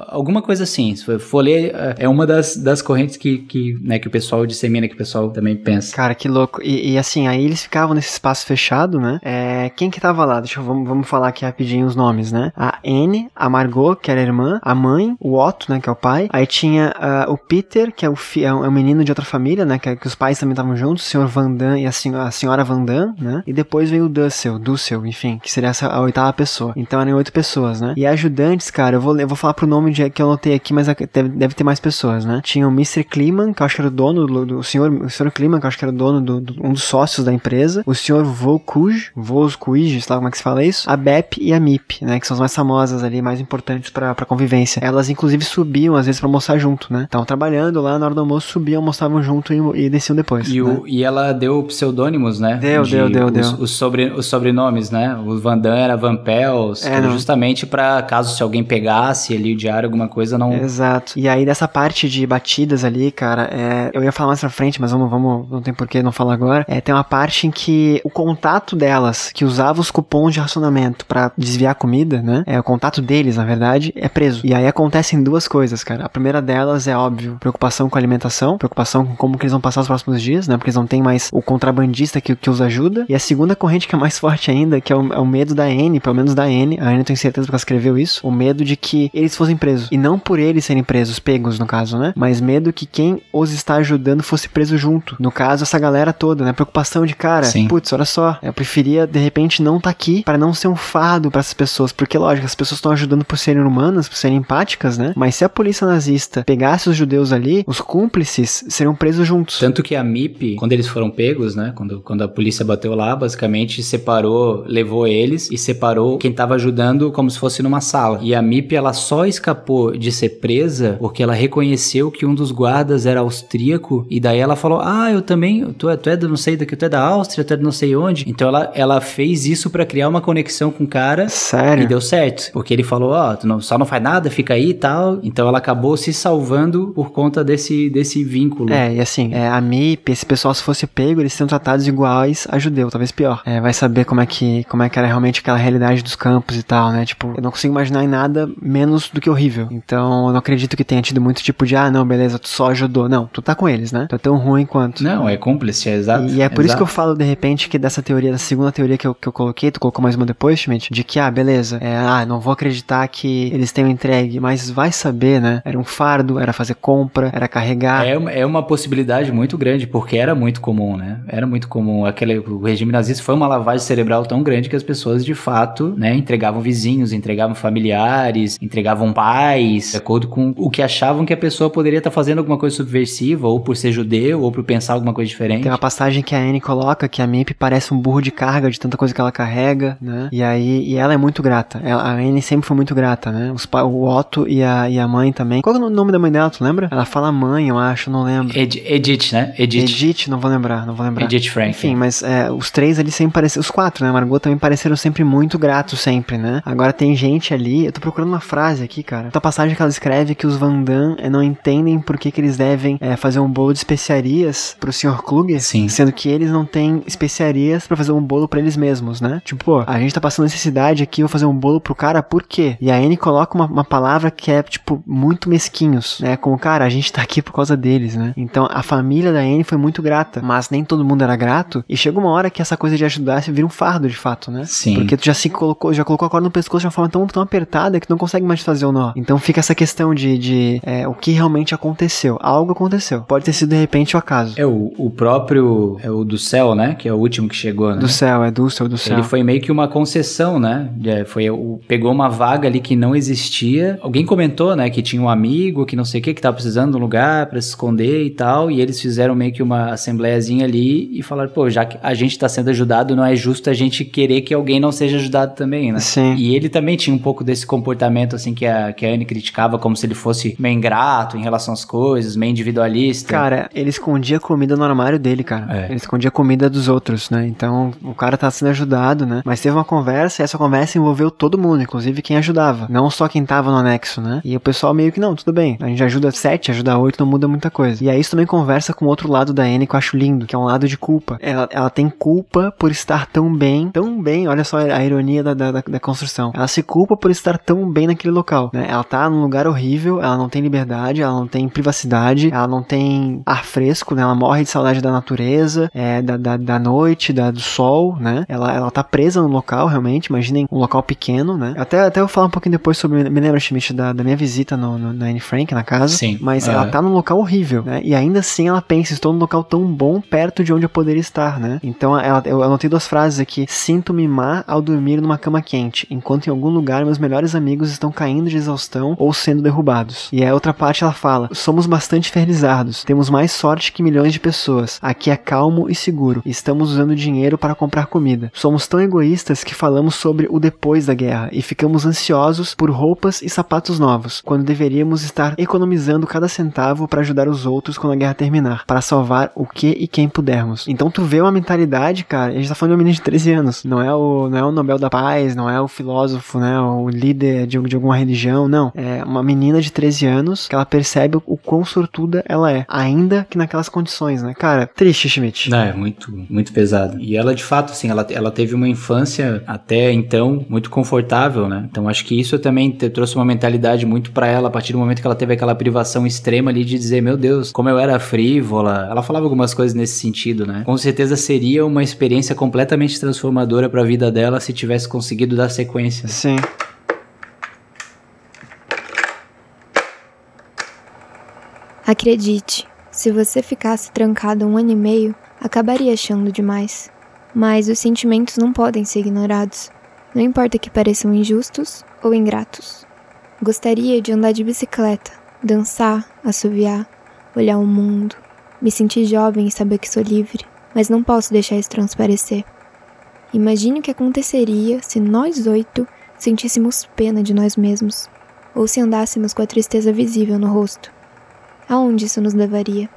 alguma coisa assim. Se for ler, é uma das, das correntes que, que, né, que o pessoal dissemina, que o pessoal também pensa. Cara, que louco. E, e assim, aí eles ficavam nesse espaço fechado, né? É, quem que tava lá? Deixa eu, vamos, vamos falar aqui rapidinho os nomes, né? A Anne, a Margot, que era a irmã, a mãe, o Otto, né, que é o pai. Aí tinha uh, o Peter, que é o, fi, é um, é menino de outra família, né? Que, que os pais também estavam juntos, o senhor Van Damme e a a senhora Van Damme, né? E depois veio o Dussel, Dussel, enfim, que seria essa, a oitava pessoa. Então eram oito pessoas, né? E ajudantes, cara, eu vou, eu vou falar pro nome de, que eu anotei aqui, mas deve, deve ter mais pessoas, né? Tinha o Mr. Kliman, que eu acho que era o dono do, do o senhor, o senhor Kliman, que eu acho que era o dono do, do, um dos sócios da empresa, o senhor Volkuj, Volkuj, sei lá como é que se fala isso, a BEP e a MIP, né? Que são as mais famosas ali, mais importantes pra, pra convivência. Elas, inclusive, subiam às vezes pra almoçar junto, né? Estavam trabalhando lá na hora do almoço, subiam, almoçavam junto e, e desciam depois. E, né? o, e ela deu pseudônimos, né? Deu, De deu, deu, os, deu. Os, sobre, os sobrenomes, né? O Van Damme era Van Pels, É, justamente pra caso se alguém pegasse ali o diário, alguma coisa, não... Exato. E aí, dessa parte de batidas ali, cara, é, eu ia falar mais pra frente, mas vamos, vamos, não tem porquê não falar agora. É, tem uma parte em que o contato delas, que usava os cupons de racionamento pra desviar comida, né? É, o contato deles, na verdade, é preso. E aí acontecem duas coisas, cara. A primeira delas é, óbvio, preocupação com a alimentação, preocupação com como que eles vão passar os próximos dias, né? Porque eles não têm mais o contrabandista que, que os ajuda. E a segunda corrente que é mais forte ainda, que é o, é o medo da Anne, pelo menos da Anne, a Anne tenho certeza porque ela escreveu isso, o medo de que eles fossem presos. E não por eles serem presos, pegos no caso, né? Mas medo que quem os está ajudando fosse preso junto. No caso, essa galera toda, né? Preocupação de cara, Sim. putz, olha só, eu preferia de repente não estar aqui para não ser um fardo para essas pessoas, porque lógico, as pessoas estão ajudando por serem humanas, por serem empáticas, né? Mas se a polícia nazista pegasse os judeus ali, os cúmplices seriam presos juntos. Tanto que a MIP, quando eles foram pegos, né? Quando, quando a polícia bateu lá, basicamente separou, levou eles e separou quem tava ajudando como se fosse numa sala. E a MIP, ela, ela só escapou de ser presa porque ela reconheceu que um dos guardas era austríaco e daí ela falou: Ah, eu também, tu é, tu é do não sei daqui, tu é da Áustria, tu é do não sei onde. Então ela, ela fez isso para criar uma conexão com o cara. Sério? E deu certo. Porque ele falou: Ó, oh, tu não, só não faz nada, fica aí e tal. Então ela acabou se salvando por conta desse, desse vínculo. É, e assim, é, a MIP, esse pessoal, se fosse pego, eles seriam tratados iguais a judeu, talvez pior. É, vai saber como é que como é que era realmente aquela realidade dos campos e tal, né? Tipo, eu não consigo imaginar em nada menos do que horrível. Então, eu não acredito que tenha tido muito tipo de, ah, não, beleza, tu só ajudou. Não, tu tá com eles, né? Tu é tão ruim quanto. Não, é cúmplice, é exato. E é por exato. isso que eu falo, de repente, que dessa teoria, da segunda teoria que eu, que eu coloquei, tu colocou mais uma depois, Schmidt, de que, ah, beleza, é, ah, não vou acreditar que eles tenham entregue, mas vai saber, né? Era um fardo, era fazer compra, era carregar. É, é uma possibilidade muito grande, porque era muito comum, né? Era muito comum. Aquele, o regime nazista foi uma lavagem cerebral tão grande que as pessoas, de fato, né, entregavam vizinhos, entregavam familiares, entregavam pais, de acordo com o que achavam que a pessoa poderia estar tá fazendo alguma coisa subversiva, ou por ser judeu, ou por pensar alguma coisa diferente. Tem uma passagem que a Anne coloca que a Mip parece um burro de carga de tanta coisa que ela carrega, né? E aí, e ela é muito grata. Ela, a Anne sempre foi muito grata, né? Os, o Otto e a, e a mãe também. Qual é o nome da mãe dela, tu lembra? Ela fala mãe, eu acho, não lembro. Ed, Edith, né? Edith. Edith, não vou lembrar, não vou lembrar. Edith Frank. Enfim, mas é, os três ali sempre pareceram, os quatro, né? Margot também pareceram sempre muito gratos, sempre, né? Agora tem gente ali, eu tô procurando uma frase aqui, cara. Outra passagem que ela escreve que os Van Damme é, não entendem por que, que eles devem é, fazer um bolo de especiarias pro Sr. Kluger, Sim. sendo que eles não têm especiarias para fazer um bolo para eles mesmos, né? Tipo, pô, a gente tá passando necessidade aqui, vou fazer um bolo pro cara, por quê? E a Anne coloca uma, uma palavra que é, tipo, muito mesquinhos, né? Como, cara, a gente tá aqui por causa deles, né? Então, a família da Anne foi muito grata, mas nem todo mundo era grato, e chega uma hora que essa coisa de ajudar se vira um fardo, de fato, né? Sim. Porque tu já se colocou, já colocou a corda no pescoço de uma forma tão, tão apertada que tu não consegue mais fazer o nó. Então fica essa questão de, de é, o que realmente aconteceu. Algo aconteceu. Pode ter sido de repente o acaso. É o, o próprio, é o do céu, né? Que é o último que chegou, né? Do céu, é do céu, do céu. Ele foi meio que uma concessão, né? É, foi, o, pegou uma vaga ali que não existia. Alguém comentou, né? Que tinha um amigo que não sei o que, que tava precisando de um lugar para se esconder e tal. E eles fizeram meio que uma assembleiazinha ali e falaram, pô, já que a gente tá sendo ajudado, não é justo a gente querer que alguém não seja ajudado também, né? Sim. E ele também tinha um pouco desse comportamento, assim, que a, que a Anne criticava, como se ele fosse meio ingrato em relação às coisas, meio individualista. Cara, ele escondia comida no armário dele, cara. É. Ele escondia comida dos outros, né? Então, o cara tá sendo ajudado, né? Mas teve uma conversa e essa conversa envolveu todo mundo, inclusive quem ajudava. Não só quem tava no anexo, né? E o pessoal meio que, não, tudo bem. A gente ajuda sete, ajuda oito, não muda muita coisa. E aí isso também conversa com o outro lado da Anne que eu acho lindo, que é um lado de culpa. Ela, ela tem culpa por estar tão bem, tão bem, olha só a ironia da, da, da construção. Ela se culpa por estar tão bem naquele local, né? Ela tá num lugar horrível, ela não tem liberdade, ela não tem privacidade, ela não tem ar fresco, né? Ela morre de saudade da natureza, é, da, da, da noite, da, do sol, né? Ela, ela tá presa no local, realmente, imaginem um local pequeno, né? Até, até eu falar um pouquinho depois sobre, me lembra, Schmidt, da, da minha visita no, no, na Anne Frank, na casa. Sim. Mas É. ela tá num local horrível, né? E ainda assim ela pensa, estou num local tão bom perto de onde eu poderia estar, né? Então ela, eu anotei duas frases aqui. Sinto-me má ao dormir numa cama quente, enquanto em algum lugar meus melhores amigos estão caindo de exaustão ou sendo derrubados. E a outra parte ela fala: somos bastante felizardos, temos mais sorte que milhões de pessoas. Aqui é calmo e seguro, e estamos usando dinheiro para comprar comida. Somos tão egoístas que falamos sobre o depois da guerra e ficamos ansiosos por roupas e sapatos novos, quando deveríamos estar economizando cada centavo para ajudar os outros quando a guerra terminar, para salvar o que e quem pudermos. Então tu vê uma mentalidade, cara, a gente tá falando de uma menina de 13 anos, não é o, não é o Nobel da Paz, não é o filósofo, né, o líder de, de alguma religião, não. É uma menina de 13 anos que ela percebe o quão sortuda ela é, ainda que naquelas condições, né? Cara, triste, Schmidt. É, muito, muito pesado. E ela, de fato, assim, ela, ela teve uma infância até então muito confortável, né? Então acho que isso também trouxe uma mentalidade muito pra ela a partir do momento que ela teve aquela privação extrema ali de dizer, meu Deus, como eu era frívola. Ela falava algumas coisas nesse sentido, né? Com certeza seria uma experiência completamente transformadora pra vida dela se tivesse conseguido dar sequência. Sim. Acredite, se você ficasse trancado um ano e meio, acabaria achando demais. Mas os sentimentos não podem ser ignorados, não importa que pareçam injustos ou ingratos. Gostaria de andar de bicicleta, dançar, assoviar, olhar o mundo, me sentir jovem e saber que sou livre, mas não posso deixar isso transparecer. Imagine o que aconteceria se nós oito sentíssemos pena de nós mesmos. ou se andássemos com a tristeza visível no rosto. Aonde isso nos levaria?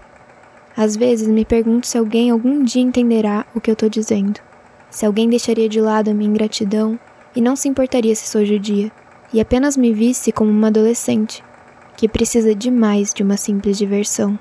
Às vezes me pergunto se alguém algum dia entenderá o que eu estou dizendo. Se alguém deixaria de lado a minha ingratidão e não se importaria se sou judia, e apenas me visse como uma adolescente que precisa demais de uma simples diversão.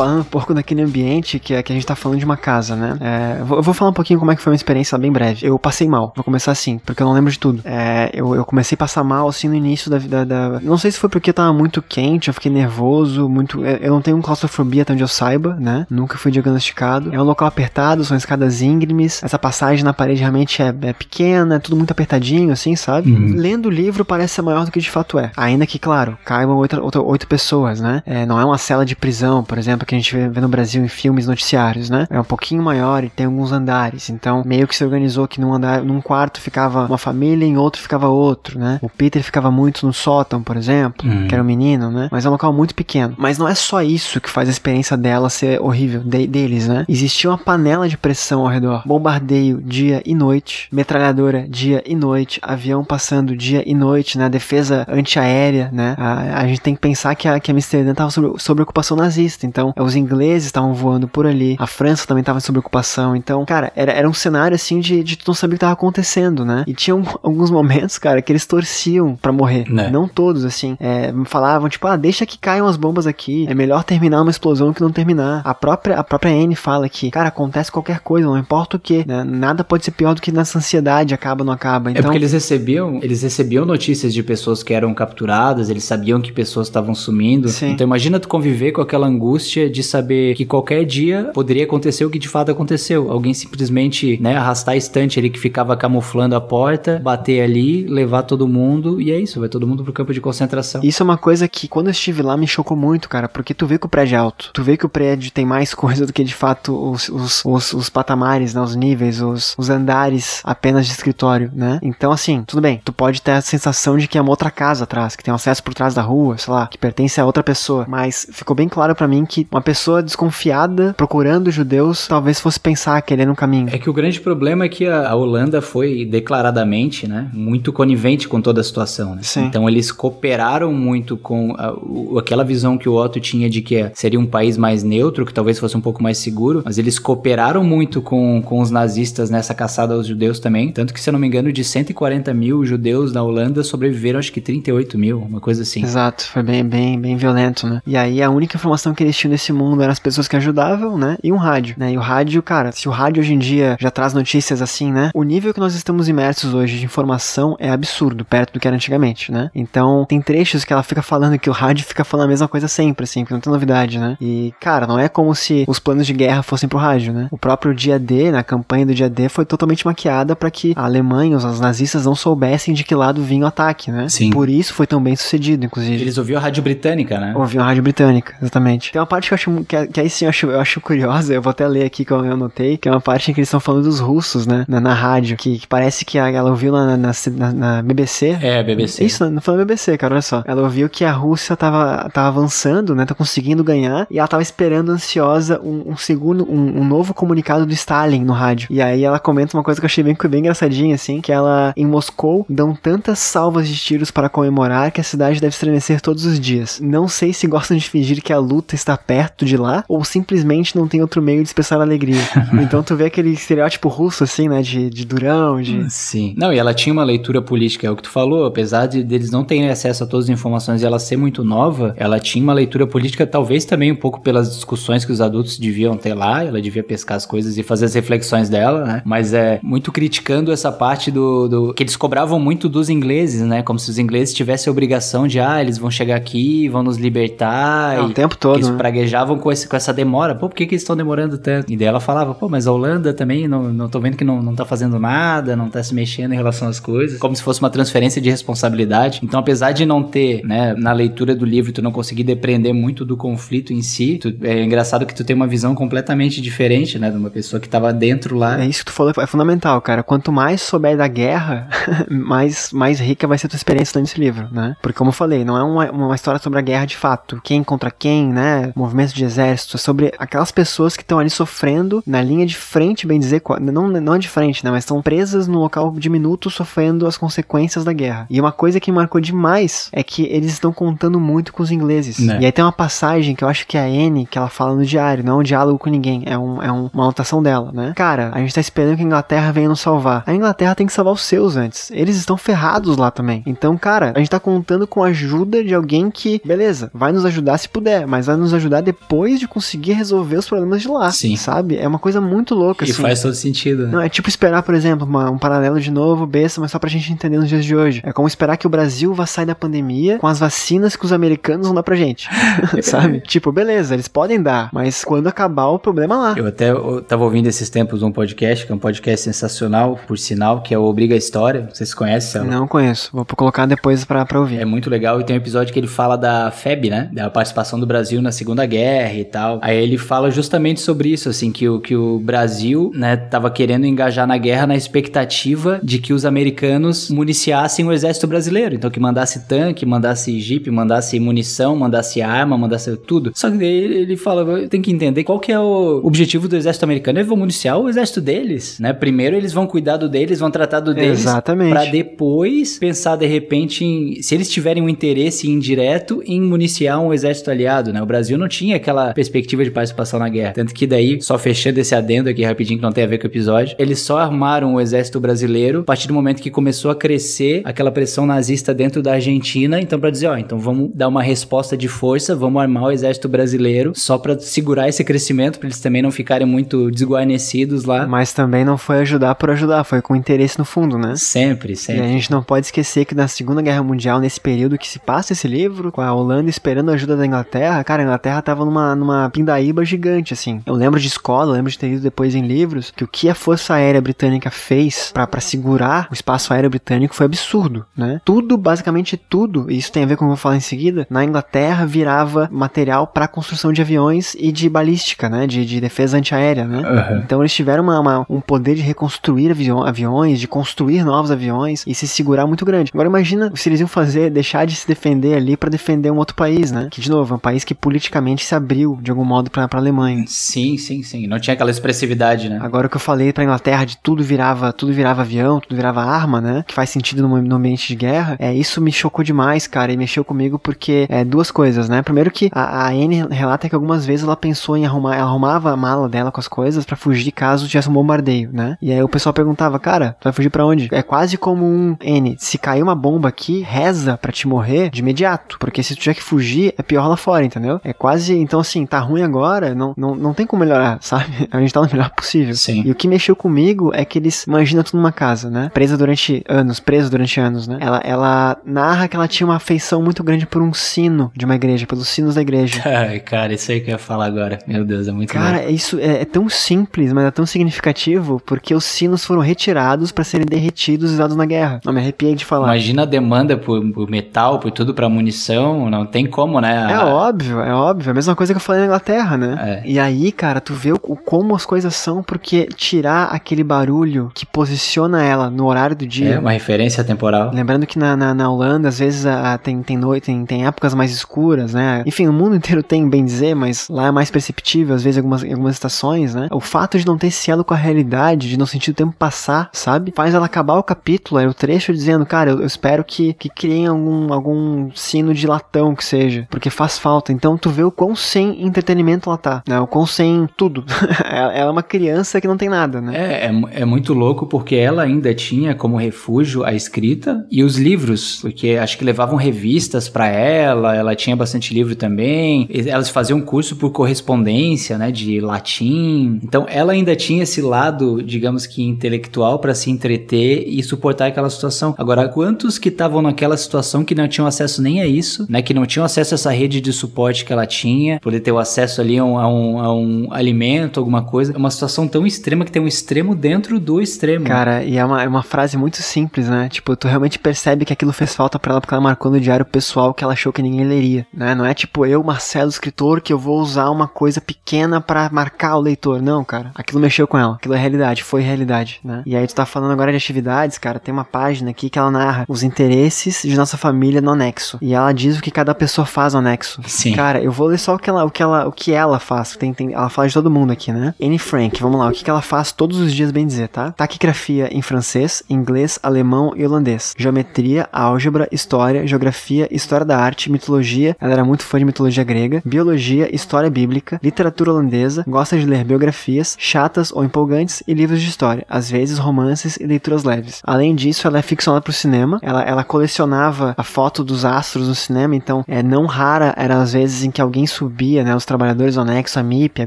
Falando um pouco daquele ambiente que, é, que a gente tá falando de uma casa, né? É, eu, vou, eu, vou, falar um pouquinho como é que foi uma experiência bem breve. Eu passei mal, vou começar assim, porque eu não lembro de tudo. É, eu, eu, comecei a passar mal, assim, no início da, vida da, Não sei se foi porque tava muito quente, eu fiquei nervoso, muito... É, eu não tenho claustrofobia até onde eu saiba, né? Nunca fui diagnosticado. É um local apertado, são escadas íngremes, essa passagem na parede realmente é, é pequena, é tudo muito apertadinho, assim, sabe? Uhum. Lendo o livro parece ser maior do que de fato é. Ainda que, claro, caibam oito, oito, oito pessoas, né? É, não é uma cela de prisão, por exemplo, que a gente vê, vê no Brasil em filmes noticiários, né? É um pouquinho maior e tem alguns andares. Então, meio que se organizou que num andar, num quarto ficava uma família e em outro ficava outro, né? O Peter ficava muito no sótão, por exemplo, uhum. que era um menino, né? Mas é um local muito pequeno. Mas não é só isso que faz a experiência dela ser horrível, de, deles, né? Existia uma panela de pressão ao redor, bombardeio dia e noite, metralhadora dia e noite, avião passando dia e noite, né? Defesa antiaérea, né? A, a gente tem que pensar que a, que a Amsterdã estava sob, sob ocupação nazista, então os ingleses estavam voando por ali, a França também estava sob ocupação, então, cara, era, era um cenário assim de, de tu não saber o que estava acontecendo, né? E tinham alguns momentos, cara, que eles torciam para morrer. Né? Não todos, assim. É, falavam, tipo, ah, deixa que caiam as bombas aqui. É melhor terminar uma explosão que não terminar. A própria, a própria Anne fala que, cara, acontece qualquer coisa, não importa o que, né? Nada pode ser pior do que nessa ansiedade, acaba ou não acaba. Então... É porque eles recebiam, eles recebiam notícias de pessoas que eram capturadas, eles sabiam que pessoas estavam sumindo. Sim. Então imagina tu conviver com aquela angústia de saber que qualquer dia poderia acontecer o que de fato aconteceu. Alguém simplesmente, né, arrastar a estante ali que ficava camuflando a porta, bater ali, levar todo mundo e é isso, vai todo mundo pro campo de concentração. Isso é uma coisa que quando eu estive lá me chocou muito, cara, porque tu vê que o prédio é alto, tu vê que o prédio tem mais coisa do que de fato os, os, os, os patamares, né, os níveis, os, os andares apenas de escritório, né? Então, assim, tudo bem, tu pode ter a sensação de que é uma outra casa atrás, que tem acesso por trás da rua, sei lá, que pertence a outra pessoa, mas ficou bem claro para mim que uma pessoa desconfiada procurando judeus talvez fosse pensar que ele era um caminho. É que o grande problema é que a, Holanda foi declaradamente, né, muito conivente com toda a situação, né? Sim. Então eles cooperaram muito com a, o, aquela visão que o Otto tinha de que seria um país mais neutro, que talvez fosse um pouco mais seguro, mas eles cooperaram muito com, com os nazistas nessa caçada aos judeus também, tanto que se eu não me engano de 140 mil judeus na Holanda sobreviveram acho que 38 mil, uma coisa assim. Exato, foi bem, bem, bem violento, né? E aí a única informação que eles tinham nesse mundo eram as pessoas que ajudavam, né? E um rádio, né? E o rádio, cara, se o rádio hoje em dia já traz notícias assim, né? O nível que nós estamos imersos hoje de informação é absurdo, perto do que era antigamente, né? Então, tem trechos que ela fica falando que o rádio fica falando a mesma coisa sempre, assim, porque não tem novidade, né? E, cara, não é como se os planos de guerra fossem pro rádio, né? O próprio dia D, na campanha do dia D, foi totalmente maquiada para que a Alemanha, os nazistas não soubessem de que lado vinha o ataque, né? Sim. Por isso foi tão bem sucedido, inclusive. Eles ouviam a rádio britânica, né? Ouviam a rádio britânica, exatamente. Tem uma parte que eu acho que, que aí sim eu acho, eu acho curiosa, eu vou até ler aqui que eu anotei, que é uma parte em que eles estão falando dos russos, né? Na, na rádio, que, que, parece que ela ouviu na, na, na, na BBC. É, BBC. Isso, não falando BBC, cara, olha só. Ela ouviu que a Rússia tava, tava avançando, né? Tá conseguindo ganhar, e ela tava esperando ansiosa um, um segundo, um, um, novo comunicado do Stalin no rádio. E aí ela comenta uma coisa que eu achei bem, bem engraçadinha, assim, que ela, em Moscou, dão tantas salvas de tiros para comemorar que a cidade deve estremecer todos os dias. Não sei se gostam de fingir que a luta está perto de lá, ou simplesmente não tem outro meio de expressar alegria. então tu vê aquele estereótipo russo, assim, né? De, de durão, de. Sim. Não, e ela tinha uma leitura política, é o que tu falou, apesar de deles não terem acesso a todas as informações e ela ser muito nova, ela tinha uma leitura política, talvez também um pouco pelas discussões que os adultos deviam ter lá, ela devia pescar as coisas e fazer as reflexões dela, né? Mas é muito criticando essa parte do, do. que eles cobravam muito dos ingleses, né? Como se os ingleses tivessem a obrigação de, ah, eles vão chegar aqui, vão nos libertar. É, o tempo todo. Né? Invejavam com, esse, com essa demora. Pô, por que, que eles estão demorando tanto? E daí ela falava, pô, mas a Holanda também, não, não tô vendo que não, não tá fazendo nada, não tá se mexendo em relação às coisas. Como se fosse uma transferência de responsabilidade. Então, apesar de não ter, né, na leitura do livro, tu não conseguir depreender muito do conflito em si, tu, é engraçado que tu tem uma visão completamente diferente, né, de uma pessoa que tava dentro lá. É isso que tu falou, é fundamental, cara. Quanto mais souber da guerra, mais, mais rica vai ser tua experiência lendo esse livro, né? Porque, como eu falei, não é uma, uma história sobre a guerra de fato. Quem contra quem, né? Movimento de exército. É sobre aquelas pessoas que estão ali sofrendo na linha de frente, bem dizer. Não, não é de frente, né? Mas estão presas no local diminuto sofrendo as consequências da guerra. E uma coisa que marcou demais é que eles estão contando muito com os ingleses. Né? E aí tem uma passagem que eu acho que é a Anne, que ela fala no diário, não é um diálogo com ninguém, é, um, é um, uma anotação dela, né? Cara, a gente tá esperando que a Inglaterra venha nos salvar. A Inglaterra tem que salvar os seus antes. Eles estão ferrados lá também. Então, cara, a gente tá contando com a ajuda de alguém que, beleza, vai nos ajudar se puder, mas vai nos ajudar depois de conseguir resolver os problemas de lá. Sim. Sabe? É uma coisa muito louca, e assim. E faz todo sentido. Né? Não, é tipo esperar, por exemplo, uma, um paralelo de novo, besta, mas só pra gente entender nos dias de hoje. É como esperar que o Brasil vá sair da pandemia com as vacinas que os americanos vão dar pra gente. sabe? Tipo, beleza, eles podem dar, mas quando acabar o problema lá. Eu até eu tava ouvindo esses tempos um podcast, que é um podcast sensacional, por sinal, que é o Obriga História. Vocês conhecem? Não conheço. Vou colocar depois pra, pra ouvir. É muito legal e tem um episódio que ele fala da FEB, né? Da participação do Brasil na Segunda Guerra e tal. Aí ele fala justamente sobre isso, assim, que o, que o Brasil, né, tava querendo engajar na guerra na expectativa de que os americanos municiassem o exército brasileiro. Então que mandasse tanque, mandasse jipe, mandasse munição, mandasse arma, mandasse tudo. Só que daí ele fala, tem que entender qual que é o objetivo do exército americano. Eles vão municiar o exército deles, né? Primeiro eles vão cuidar do deles, vão tratar do deles. Exatamente. Pra depois pensar, de repente, em... Se eles tiverem um interesse indireto em municiar um exército aliado, né? O Brasil não tinha aquela perspectiva de participação na guerra. Tanto que daí, só fechando esse adendo aqui rapidinho, que não tem a ver com o episódio, eles só armaram o exército brasileiro a partir do momento que começou a crescer aquela pressão nazista dentro da Argentina. Então, para dizer, ó, então vamos dar uma resposta de força, vamos armar o exército brasileiro só para segurar esse crescimento, para eles também não ficarem muito desguarnecidos lá. Mas também não foi ajudar por ajudar, foi com interesse no fundo, né? Sempre, sempre. E a gente não pode esquecer que na Segunda Guerra Mundial, nesse período que se passa esse livro, com a Holanda esperando a ajuda da Inglaterra, cara, a Inglaterra tava numa, numa pindaíba gigante, assim. Eu lembro de escola, lembro de ter lido depois em livros, que o que a Força Aérea Britânica fez para segurar o espaço aéreo britânico foi absurdo, né? Tudo, basicamente tudo, e isso tem a ver com o que eu vou falar em seguida, na Inglaterra virava material para construção de aviões e de balística, né? De, de defesa antiaérea, né? Uhum. Então eles tiveram uma, uma, um poder de reconstruir aviões, de construir novos aviões e se segurar muito grande. Agora imagina se eles iam fazer, deixar de se defender ali para defender um outro país, né? Que de novo, é um país que politicamente se abriu de algum modo para a Alemanha. Sim, sim, sim. Não tinha aquela expressividade, né? Agora o que eu falei para Inglaterra de tudo virava, tudo virava avião, tudo virava arma, né? Que faz sentido no, no ambiente de guerra. É, isso me chocou demais, cara, e mexeu comigo porque é duas coisas, né? Primeiro que a, a Anne relata que algumas vezes ela pensou em arrumar, ela arrumava a mala dela com as coisas para fugir caso tivesse um bombardeio, né? E aí o pessoal perguntava, cara, tu vai fugir para onde? É quase como um N. Se cair uma bomba aqui, reza para te morrer de imediato, porque se tu tiver que fugir, é pior lá fora, entendeu? É quase, então assim, tá ruim agora, não, não, não tem como melhorar, sabe? A gente tá no melhor possível. Sim. E o que mexeu comigo é que eles, imagina tudo numa casa, né? Presa durante anos, presa durante anos, né? Ela, ela narra que ela tinha uma afeição muito grande por um sino de uma igreja, pelos sinos da igreja. Ai, cara, isso aí que eu ia falar agora. Meu Deus, é muito Cara, louco. isso é, é, tão simples, mas é tão significativo porque os sinos foram retirados para serem derretidos e usados na guerra. Não me arrepiei de falar. Imagina a demanda por, por metal, por tudo para munição, não tem como, né? É óbvio, é óbvio. Mesma coisa que eu falei na Inglaterra, né? É. E aí, cara, tu vê o, como as coisas são, porque tirar aquele barulho que posiciona ela no horário do dia. É uma referência temporal. Lembrando que na, na, na Holanda, às vezes, a, tem, tem noite, tem, tem épocas mais escuras, né? Enfim, o mundo inteiro tem, bem dizer, mas lá é mais perceptível, às vezes, algumas, algumas estações, né? O fato de não ter esse elo com a realidade, de não sentir o tempo passar, sabe? Faz ela acabar o capítulo, o trecho dizendo, cara, eu, eu espero que, que criem algum, algum sino de latão que seja, porque faz falta. Então tu vê o quão sem entretenimento ela tá, né? O quão sem tudo. ela é uma criança que não tem nada, né? É, é, é, muito louco porque ela ainda tinha como refúgio a escrita e os livros, porque acho que levavam revistas para ela, ela tinha bastante livro também. Elas faziam curso por correspondência, né, de latim. Então ela ainda tinha esse lado, digamos que intelectual para se entreter e suportar aquela situação. Agora, quantos que estavam naquela situação que não tinham acesso nem a isso, né, que não tinham acesso a essa rede de suporte que ela tinha poder ter o acesso ali a um, a um, a um alimento, alguma coisa. É uma situação tão extrema que tem um extremo dentro do extremo. Cara, e é uma, é uma frase muito simples, né? Tipo, tu realmente percebe que aquilo fez falta para ela porque ela marcou no diário pessoal que ela achou que ninguém leria, né? Não é tipo eu, Marcelo, escritor, que eu vou usar uma coisa pequena para marcar o leitor. Não, cara. Aquilo mexeu com ela. Aquilo é realidade, foi realidade, né? E aí tu tá falando agora de atividades, cara. Tem uma página aqui que ela narra os interesses de nossa família no anexo. E ela diz o que cada pessoa faz no anexo. Sim. Cara, eu vou ler só o que ela, o que ela, o que ela faz. Tem, tem, ela fala de todo mundo aqui, né? Anne Frank, vamos lá. O que, que ela faz todos os dias, bem dizer, tá? Taquigrafia em francês, inglês, alemão e holandês. Geometria, álgebra, história, geografia, história da arte, mitologia. Ela era muito fã de mitologia grega. Biologia, história bíblica, literatura holandesa. Gosta de ler biografias, chatas ou empolgantes e livros de história. Às vezes romances e leituras leves. Além disso, ela é ficcionada pro cinema. Ela, ela colecionava a foto dos astros no cinema, então é não rara era às vezes em que alguém subia, né, os trabalhadores do anexo, a MIP, a,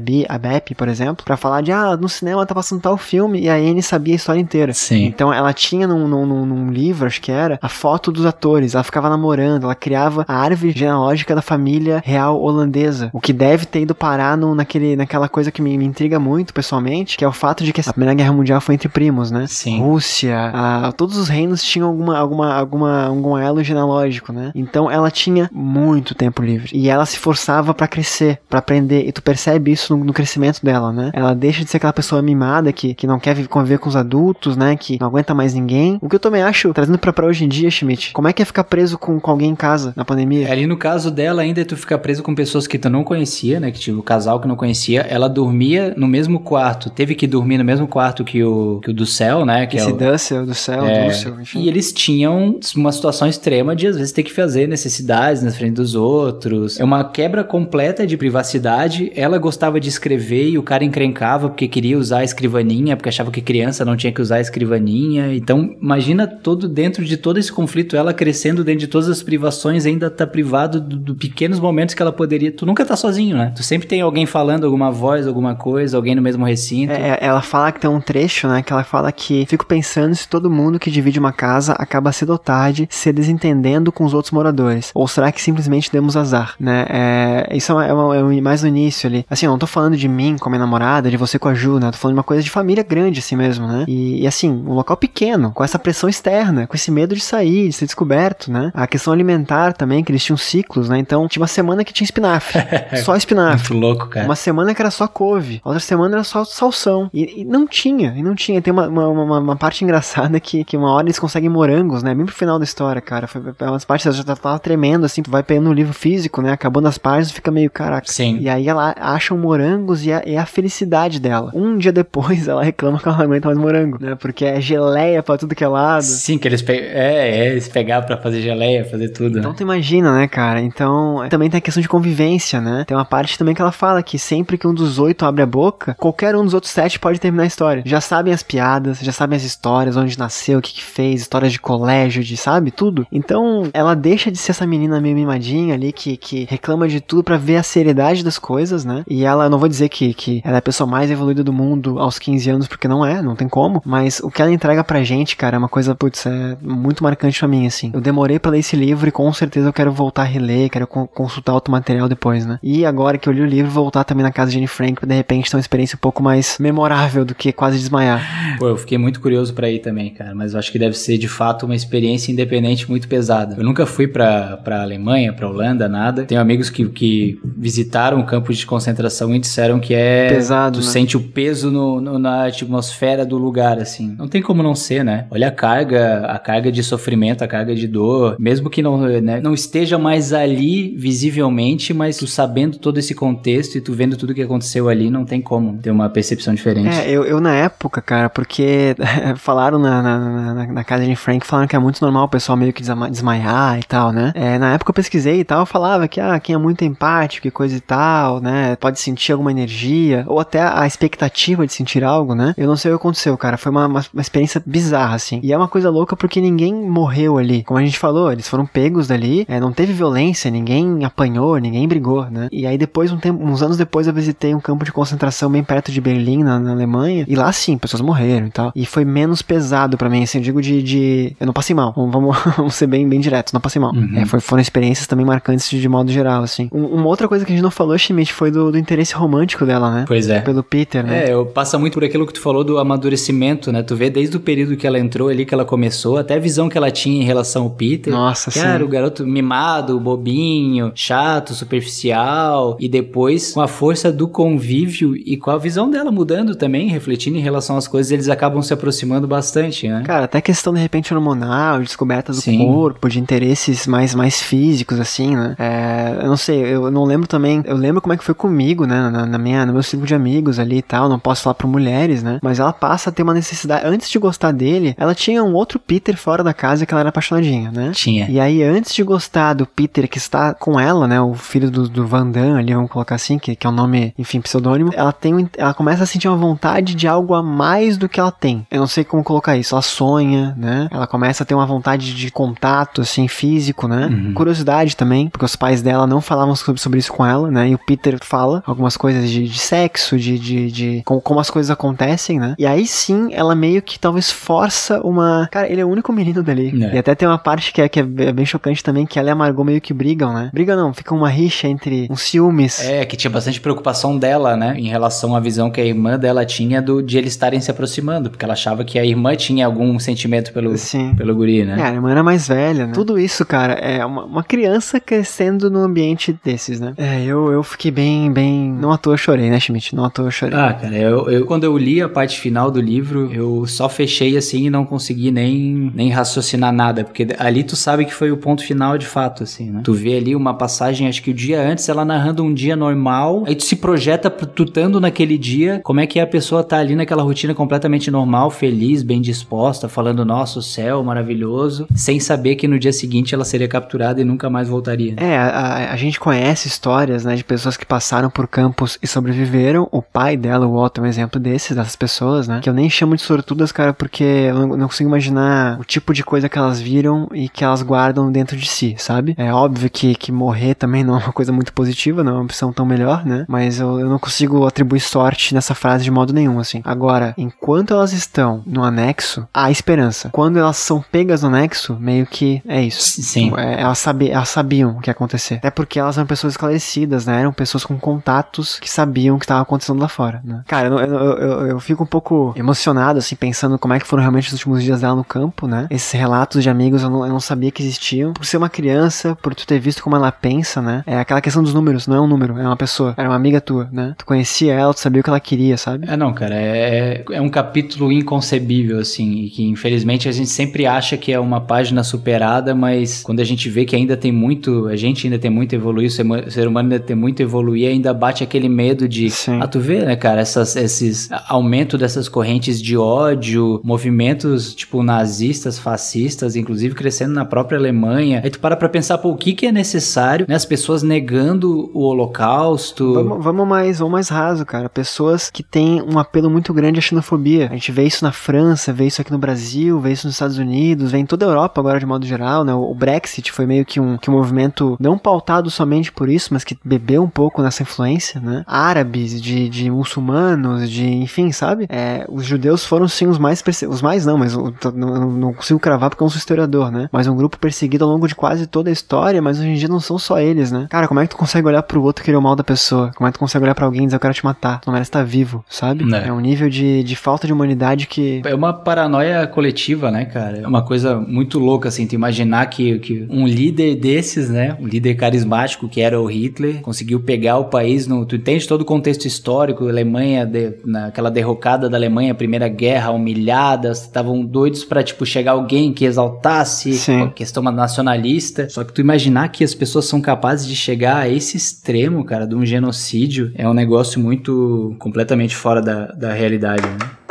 Bi, a BEP, por exemplo, para falar de ah, no cinema tá passando tal filme e a Anne sabia a história inteira. Sim. Então ela tinha num, num, num, livro, acho que era, a foto dos atores, ela ficava namorando, ela criava a árvore genealógica da família real holandesa, o que deve ter ido parar no, naquele, naquela coisa que me, me intriga muito pessoalmente, que é o fato de que a Primeira Guerra Mundial foi entre primos, né? Sim. Rússia, a, todos os reinos tinham alguma, alguma, alguma, algum elo genealógico, né? Então ela tinha muito tempo livre e ela se forçava para crescer, para aprender, e tu percebe isso no, no, crescimento dela, né? Ela deixa de ser aquela pessoa mimada que, que não quer conviver com os adultos, né? Que não aguenta mais ninguém. O que eu também acho, trazendo pra, pra hoje em dia, Schmidt, como é que é ficar preso com, com alguém em casa na pandemia? Ali no caso dela, ainda é tu ficar preso com pessoas que tu não conhecia, né? Que tipo, o casal que não conhecia, ela dormia no mesmo quarto, teve que dormir no mesmo quarto que o, que o do céu, né? Que Esse é o, Dussel, do céu, é, Dussel, enfim. E eles tinham uma situação extrema de às vezes ter que fazer necessidades na frente dos outros. É uma quebra completa de privacidade. Ela gostava de escrever e o cara encrencava porque queria usar a escrivaninha, porque achava que criança não tinha que usar a escrivaninha. Então, imagina todo dentro de todo esse conflito, ela crescendo dentro de todas as privações, ainda tá privado dos do pequenos momentos que ela poderia. Tu nunca tá sozinho, né? Tu sempre tem alguém falando alguma voz, alguma coisa, alguém no mesmo recinto. É, ela fala que tem um trecho, né? Que ela fala que fico pensando se todo mundo que divide uma casa acaba cedo ou tarde se desentendendo com os outros moradores. Ou será que simplesmente demos azar, né? É, isso é, uma, é, é, mais no início ali. Assim, eu não tô falando de mim com a minha namorada, de você com a Ju, né? Eu tô falando de uma coisa de família grande, assim mesmo, né? E, e, assim, um local pequeno, com essa pressão externa, com esse medo de sair, de ser descoberto, né? A questão alimentar também, que eles tinham ciclos, né? Então, tinha uma semana que tinha espinafre. só espinafre. Muito louco, cara. Uma semana que era só couve. Outra semana era só salsão. E, e não tinha, e não tinha. Tem uma, uma, uma, uma, parte engraçada que, que uma hora eles conseguem morangos, né? Bem pro final da história, cara. Foi umas partes, já tava tremendo, assim, tu vai pegando o livro físico, né? Acabando as páginas, fica meio, caraca. Sim. E aí ela acha morangos e é, é a felicidade dela. Um dia depois, ela reclama que ela não aguenta mais morango, né? Porque é geleia pra tudo que é lado. Sim, que eles, pe... é, é, eles pegavam pra fazer geleia, fazer tudo. Então né? tu imagina, né, cara? Então, também tem a questão de convivência, né? Tem uma parte também que ela fala que sempre que um dos oito abre a boca, qualquer um dos outros sete pode terminar a história. Já sabem as piadas, já sabem as histórias, onde nasceu, o que, que fez, histórias de colégio, de sabe, tudo. Então, ela deixa de ser essa menina meio mimadinha ali que, que reclama de tudo para ver a seriedade das coisas, né? E ela, não vou dizer que, que ela é a pessoa mais evoluída do mundo aos 15 anos, porque não é, não tem como, mas o que ela entrega pra gente, cara, é uma coisa, putz, é muito marcante pra mim, assim. Eu demorei pra ler esse livro e com certeza eu quero voltar a reler, quero consultar outro material depois, né? E agora que eu li o livro, voltar também na casa de Anne Frank de repente ter uma experiência um pouco mais memorável do que quase desmaiar. Pô, eu fiquei muito curioso para ir também, cara, mas eu acho que deve ser de fato uma experiência independente muito pesada. Eu nunca fui pra, pra Alemanha, pra Holanda, nada. Tenho amigos que, que visitaram o campo de concentração e disseram que é. Pesado. Tu né? sente o peso no, no, na atmosfera do lugar, assim. Não tem como não ser, né? Olha a carga, a carga de sofrimento, a carga de dor. Mesmo que não, né, não esteja mais ali visivelmente, mas tu sabendo todo esse contexto e tu vendo tudo que aconteceu ali, não tem como ter uma percepção diferente. É, eu, eu na época, cara, porque falaram na, na, na, na, casa de Frank, falaram que é muito normal o pessoal meio que desmaiar e tal, né? É, na época eu pesquisei e tal, falava que, ah, quem é muito empático e coisa e tal, né? Pode sentir alguma energia, ou até a expectativa de sentir algo, né? Eu não sei o que aconteceu, cara. Foi uma, uma, uma experiência bizarra, assim. E é uma coisa louca porque ninguém morreu ali. Como a gente falou, eles foram pegos dali, é, não teve violência, ninguém apanhou, ninguém brigou, né? E aí depois, um tempo, uns anos depois, eu visitei um campo de concentração bem perto de Berlim, na, na Alemanha, e lá sim, pessoas morreram e tal. E foi menos pesado para mim, assim, eu digo de, de... Eu não passei mal, vamos, vamos ser bem, bem diretos, não passei mal. Uhum. É, foi, foram experiências também marcantes de, de modo geral, assim. Um, uma outra coisa que a gente não falou, Schmidt, foi do, do interesse romântico dela, né? Pois é. Pelo Peter, né? É, eu passa muito por aquilo que tu falou do amadurecimento, né? Tu vê desde o período que ela entrou ali, que ela começou, até a visão que ela tinha em relação ao Peter. Nossa, que sim. era o garoto mimado, bobinho, chato, superficial. E depois, com a força do convívio e com a visão dela mudando também, refletindo em relação às coisas, eles acabam se aproximando bastante, né? Cara, até questão de repente hormonal, descobertas do Sim. corpo, de interesses mais, mais físicos, assim, né? É, eu não sei, eu não lembro também. Eu lembro como é que foi comigo, né? Na, na minha, no meu círculo de amigos ali e tal. Não posso falar pra mulheres, né? Mas ela passa a ter uma necessidade. Antes de gostar dele, ela tinha um outro Peter fora da casa que ela era apaixonadinha, né? Tinha. E aí, antes de gostar do Peter que está com ela, né? O filho do, do Van Damme ali, vamos colocar assim, que, que é o nome, enfim, pseudônimo, ela tem um- ela começa a sentir uma vontade de algo a mais do que ela tem. Eu não sei como colocar isso. Ela sonha, né? Ela começa a ter uma vontade de contato, assim, físico, né? Uhum. Curiosidade também, porque os pais dela não falavam sobre, sobre isso com ela, né? E o Peter fala algumas coisas de, de sexo, de, de, de como, como as coisas acontecem, né? E aí sim, ela meio que talvez força uma. Cara, ele é o único menino dali. É. E até tem uma parte que é, que é bem chocante também, que ela e a Margot meio que brigam, né? Brigam não, fica uma rixa entre uns ciúmes. É, que tinha bastante preocupação dela, né? Em relação à visão que a irmã dela tinha do, de eles estarem se aproximando, porque ela achava que a irmã tinha algum sentimento pelo, Sim. pelo guri, É, né? a irmã era mais velha, né? Tudo isso, cara, é uma, uma criança crescendo num ambiente desses, né? É, eu, eu fiquei bem, bem. Não à toa eu chorei, né, Schmidt? Não à toa eu chorei. Ah, cara, eu, eu- quando eu li a parte final do livro, eu só fechei assim e não consegui nem, nem raciocinar nada, porque ali tu sabe que foi o ponto final de fato, assim, né? Tu vê ali uma passagem, acho que o dia antes, ela narrando um dia normal, aí tu se projeta pro- tu estando naquele dia, como é que a pessoa tá ali naquela rotina completamente normal, feliz, bem disposta, falando, nossa, o céu maravilhoso, sem saber que no dia seguinte ela seria capturada e nunca mais voltaria. É, a, a- a gente conhece histórias, né, de pessoas que passaram por campos e sobreviveram. O pai dela, o Otto, é um exemplo desses, dessas pessoas, né? Que eu nem chamo de sortudas, cara, porque eu não, não consigo imaginar o tipo de coisa que elas viram e que elas guardam dentro de si, sabe? É óbvio que, que morrer também não é uma coisa muito positiva, não é uma opção tão melhor, né? Mas eu, eu não consigo atribuir sorte nessa frase de modo nenhum, assim. Agora, enquanto elas estão no anexo, há esperança. Quando elas são pegas no anexo, meio que é isso. Sim. É, elas, sabi- elas sabiam o que ia acontecer. Até porque elas eram pessoas esclarecidas, né? Eram pessoas com contatos que sabiam o que estava acontecendo lá fora, né? Cara, eu, eu, eu, eu fico um pouco emocionado, assim, pensando como é que foram realmente os últimos dias dela no campo, né? Esses relatos de amigos eu não, eu não sabia que existiam. Por ser uma criança, por tu ter visto como ela pensa, né? É aquela questão dos números, não é um número, é uma pessoa. Era uma amiga tua, né? Tu conhecia ela, tu sabia o que ela queria, sabe? É, não, cara, é, é um capítulo inconcebível, assim, e que infelizmente a gente sempre acha que é uma página superada, mas quando a gente vê que ainda tem muito, a gente ainda tem muito evoluir, o ser huma- o ser humano ainda tem muito a evoluir, ainda bate aquele medo de. Sim. Ah, tu vê, né, cara, essas, esses aumento dessas correntes de ódio, movimentos, tipo, nazistas, fascistas, inclusive crescendo na própria Alemanha. Aí tu para pra pensar, pô, o que que é necessário, né? As pessoas negando o holocausto. Vamos, vamos mais, vamos mais raso, cara. Pessoas que têm um apelo muito grande à xenofobia. A gente vê isso na França, vê isso aqui no Brasil, vê isso nos Estados Unidos, vê em toda a Europa agora de modo geral, né? O o Brexit foi meio que um, que um movimento não pautado somente por isso, mas que bebeu um pouco nessa influência, né? Árabes, de, de muçulmanos, de, enfim, sabe? É, os judeus foram sim os mais, os mais não, mas eu não, não consigo cravar porque eu não sou historiador, né? Mas um grupo perseguido ao longo de quase toda a história, mas hoje em dia não são só eles, né? Cara, como é que tu consegue olhar pro outro e querer o mal da pessoa? Como é que tu consegue olhar pra alguém e dizer eu quero te matar? Tu não merece estar vivo, sabe? Né. É um nível de, de falta de humanidade que. É uma paranoia coletiva, né, cara? É uma coisa muito louca, assim, tu imaginar que, que um líder desses, né, um líder carismático que era o Hitler, conseguiu pegar o país, no, tu entende todo o contexto histórico, a Alemanha, de- naquela derrocada da Alemanha, Primeira Guerra, humilhadas, estavam doidos pra, tipo, chegar alguém que exaltasse Sim. a questão nacionalista, só que tu imaginar que as pessoas são capazes de chegar a esse extremo, cara, de um genocídio, é um negócio muito, completamente fora da, da realidade, né?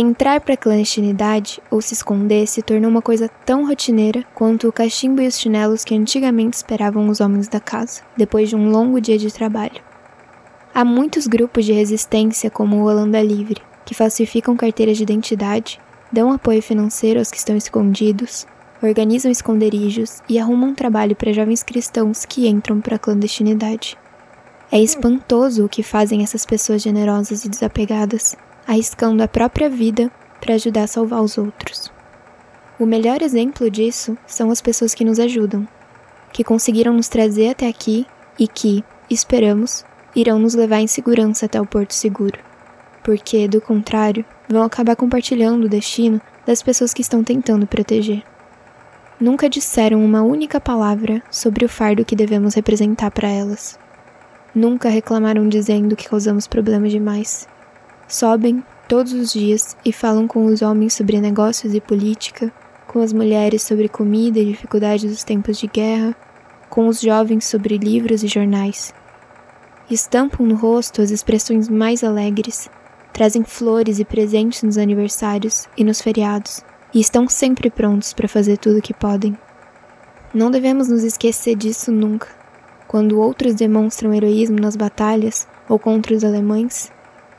Entrar para a clandestinidade ou se esconder se tornou uma coisa tão rotineira quanto o cachimbo e os chinelos que antigamente esperavam os homens da casa, depois de um longo dia de trabalho. Há muitos grupos de resistência, como o Holanda Livre, que falsificam carteiras de identidade, dão apoio financeiro aos que estão escondidos, organizam esconderijos e arrumam trabalho para jovens cristãos que entram para a clandestinidade. É espantoso o que fazem essas pessoas generosas e desapegadas, arriscando a própria vida para ajudar a salvar os outros. O melhor exemplo disso são as pessoas que nos ajudam, que conseguiram nos trazer até aqui e que, esperamos, irão nos levar em segurança até o porto seguro. Porque, do contrário, vão acabar compartilhando o destino das pessoas que estão tentando proteger. Nunca disseram uma única palavra sobre o fardo que devemos representar para elas. Nunca reclamaram dizendo que causamos problemas demais. Sobem todos os dias e falam com os homens sobre negócios e política, com as mulheres sobre comida e dificuldade dos tempos de guerra, com os jovens sobre livros e jornais. Estampam no rosto as expressões mais alegres, trazem flores e presentes nos aniversários e nos feriados, e estão sempre prontos para fazer tudo o que podem. Não devemos nos esquecer disso nunca. Quando outros demonstram heroísmo nas batalhas ou contra os alemães,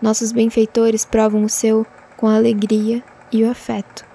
nossos benfeitores provam o seu com a alegria e o afeto.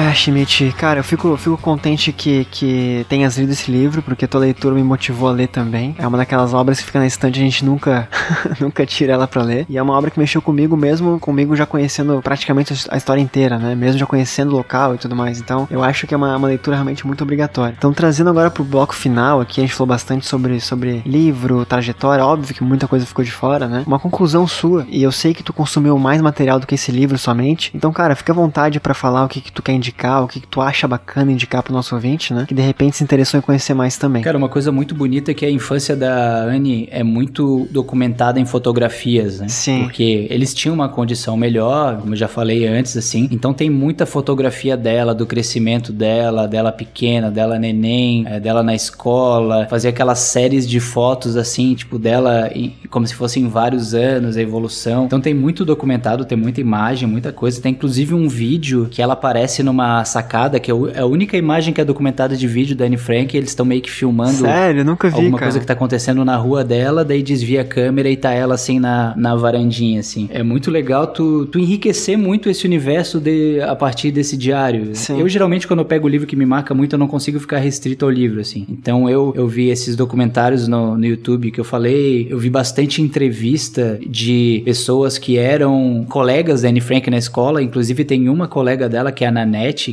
Ah, Schmidt, cara, eu fico, fico contente que, que tenhas lido esse livro, porque tua leitura me motivou a ler também. É uma daquelas obras que fica na estante a gente nunca, nunca tira ela pra ler. E é uma obra que mexeu comigo mesmo, comigo já conhecendo praticamente a história inteira, né? Mesmo já conhecendo o local e tudo mais. Então, eu acho que é uma, uma leitura realmente muito obrigatória. Então, trazendo agora pro bloco final aqui, a gente falou bastante sobre, sobre livro, trajetória, óbvio que muita coisa ficou de fora, né? Uma conclusão sua, e eu sei que tu consumiu mais material do que esse livro somente. Então, cara, fica à vontade para falar o que, que tu quer indicar, o que, que tu acha bacana indicar pro nosso ouvinte, né? Que de repente se interessou em conhecer mais também. Cara, uma coisa muito bonita é que a infância da Anne é muito documentada em fotografias, né? Sim. Porque eles tinham uma condição melhor, como eu já falei antes, assim. Então tem muita fotografia dela, do crescimento dela, dela pequena, dela neném, é, dela na escola. Fazia aquelas séries de fotos, assim, tipo, dela em, como se fossem vários anos, a evolução. Então tem muito documentado, tem muita imagem, muita coisa. Tem inclusive um vídeo que ela aparece numa sacada, que é, é a única imagem que é documentada de vídeo da Anne Frank. Eles estão meio que filmando. Sério, nunca vi, alguma cara. coisa que tá acontecendo na rua dela, daí desvia a câmera e tá ela assim na, na varandinha, assim. É muito legal tu, tu enriquecer muito esse universo de, a partir desse diário. Sim. Eu geralmente, quando eu pego o livro que me marca muito, eu não consigo ficar restrito ao livro, assim. Então eu, eu vi esses documentários no, no YouTube que eu falei, eu vi bastante entrevista de pessoas que eram colegas da Anne Frank na escola, inclusive tem uma colega dela que é a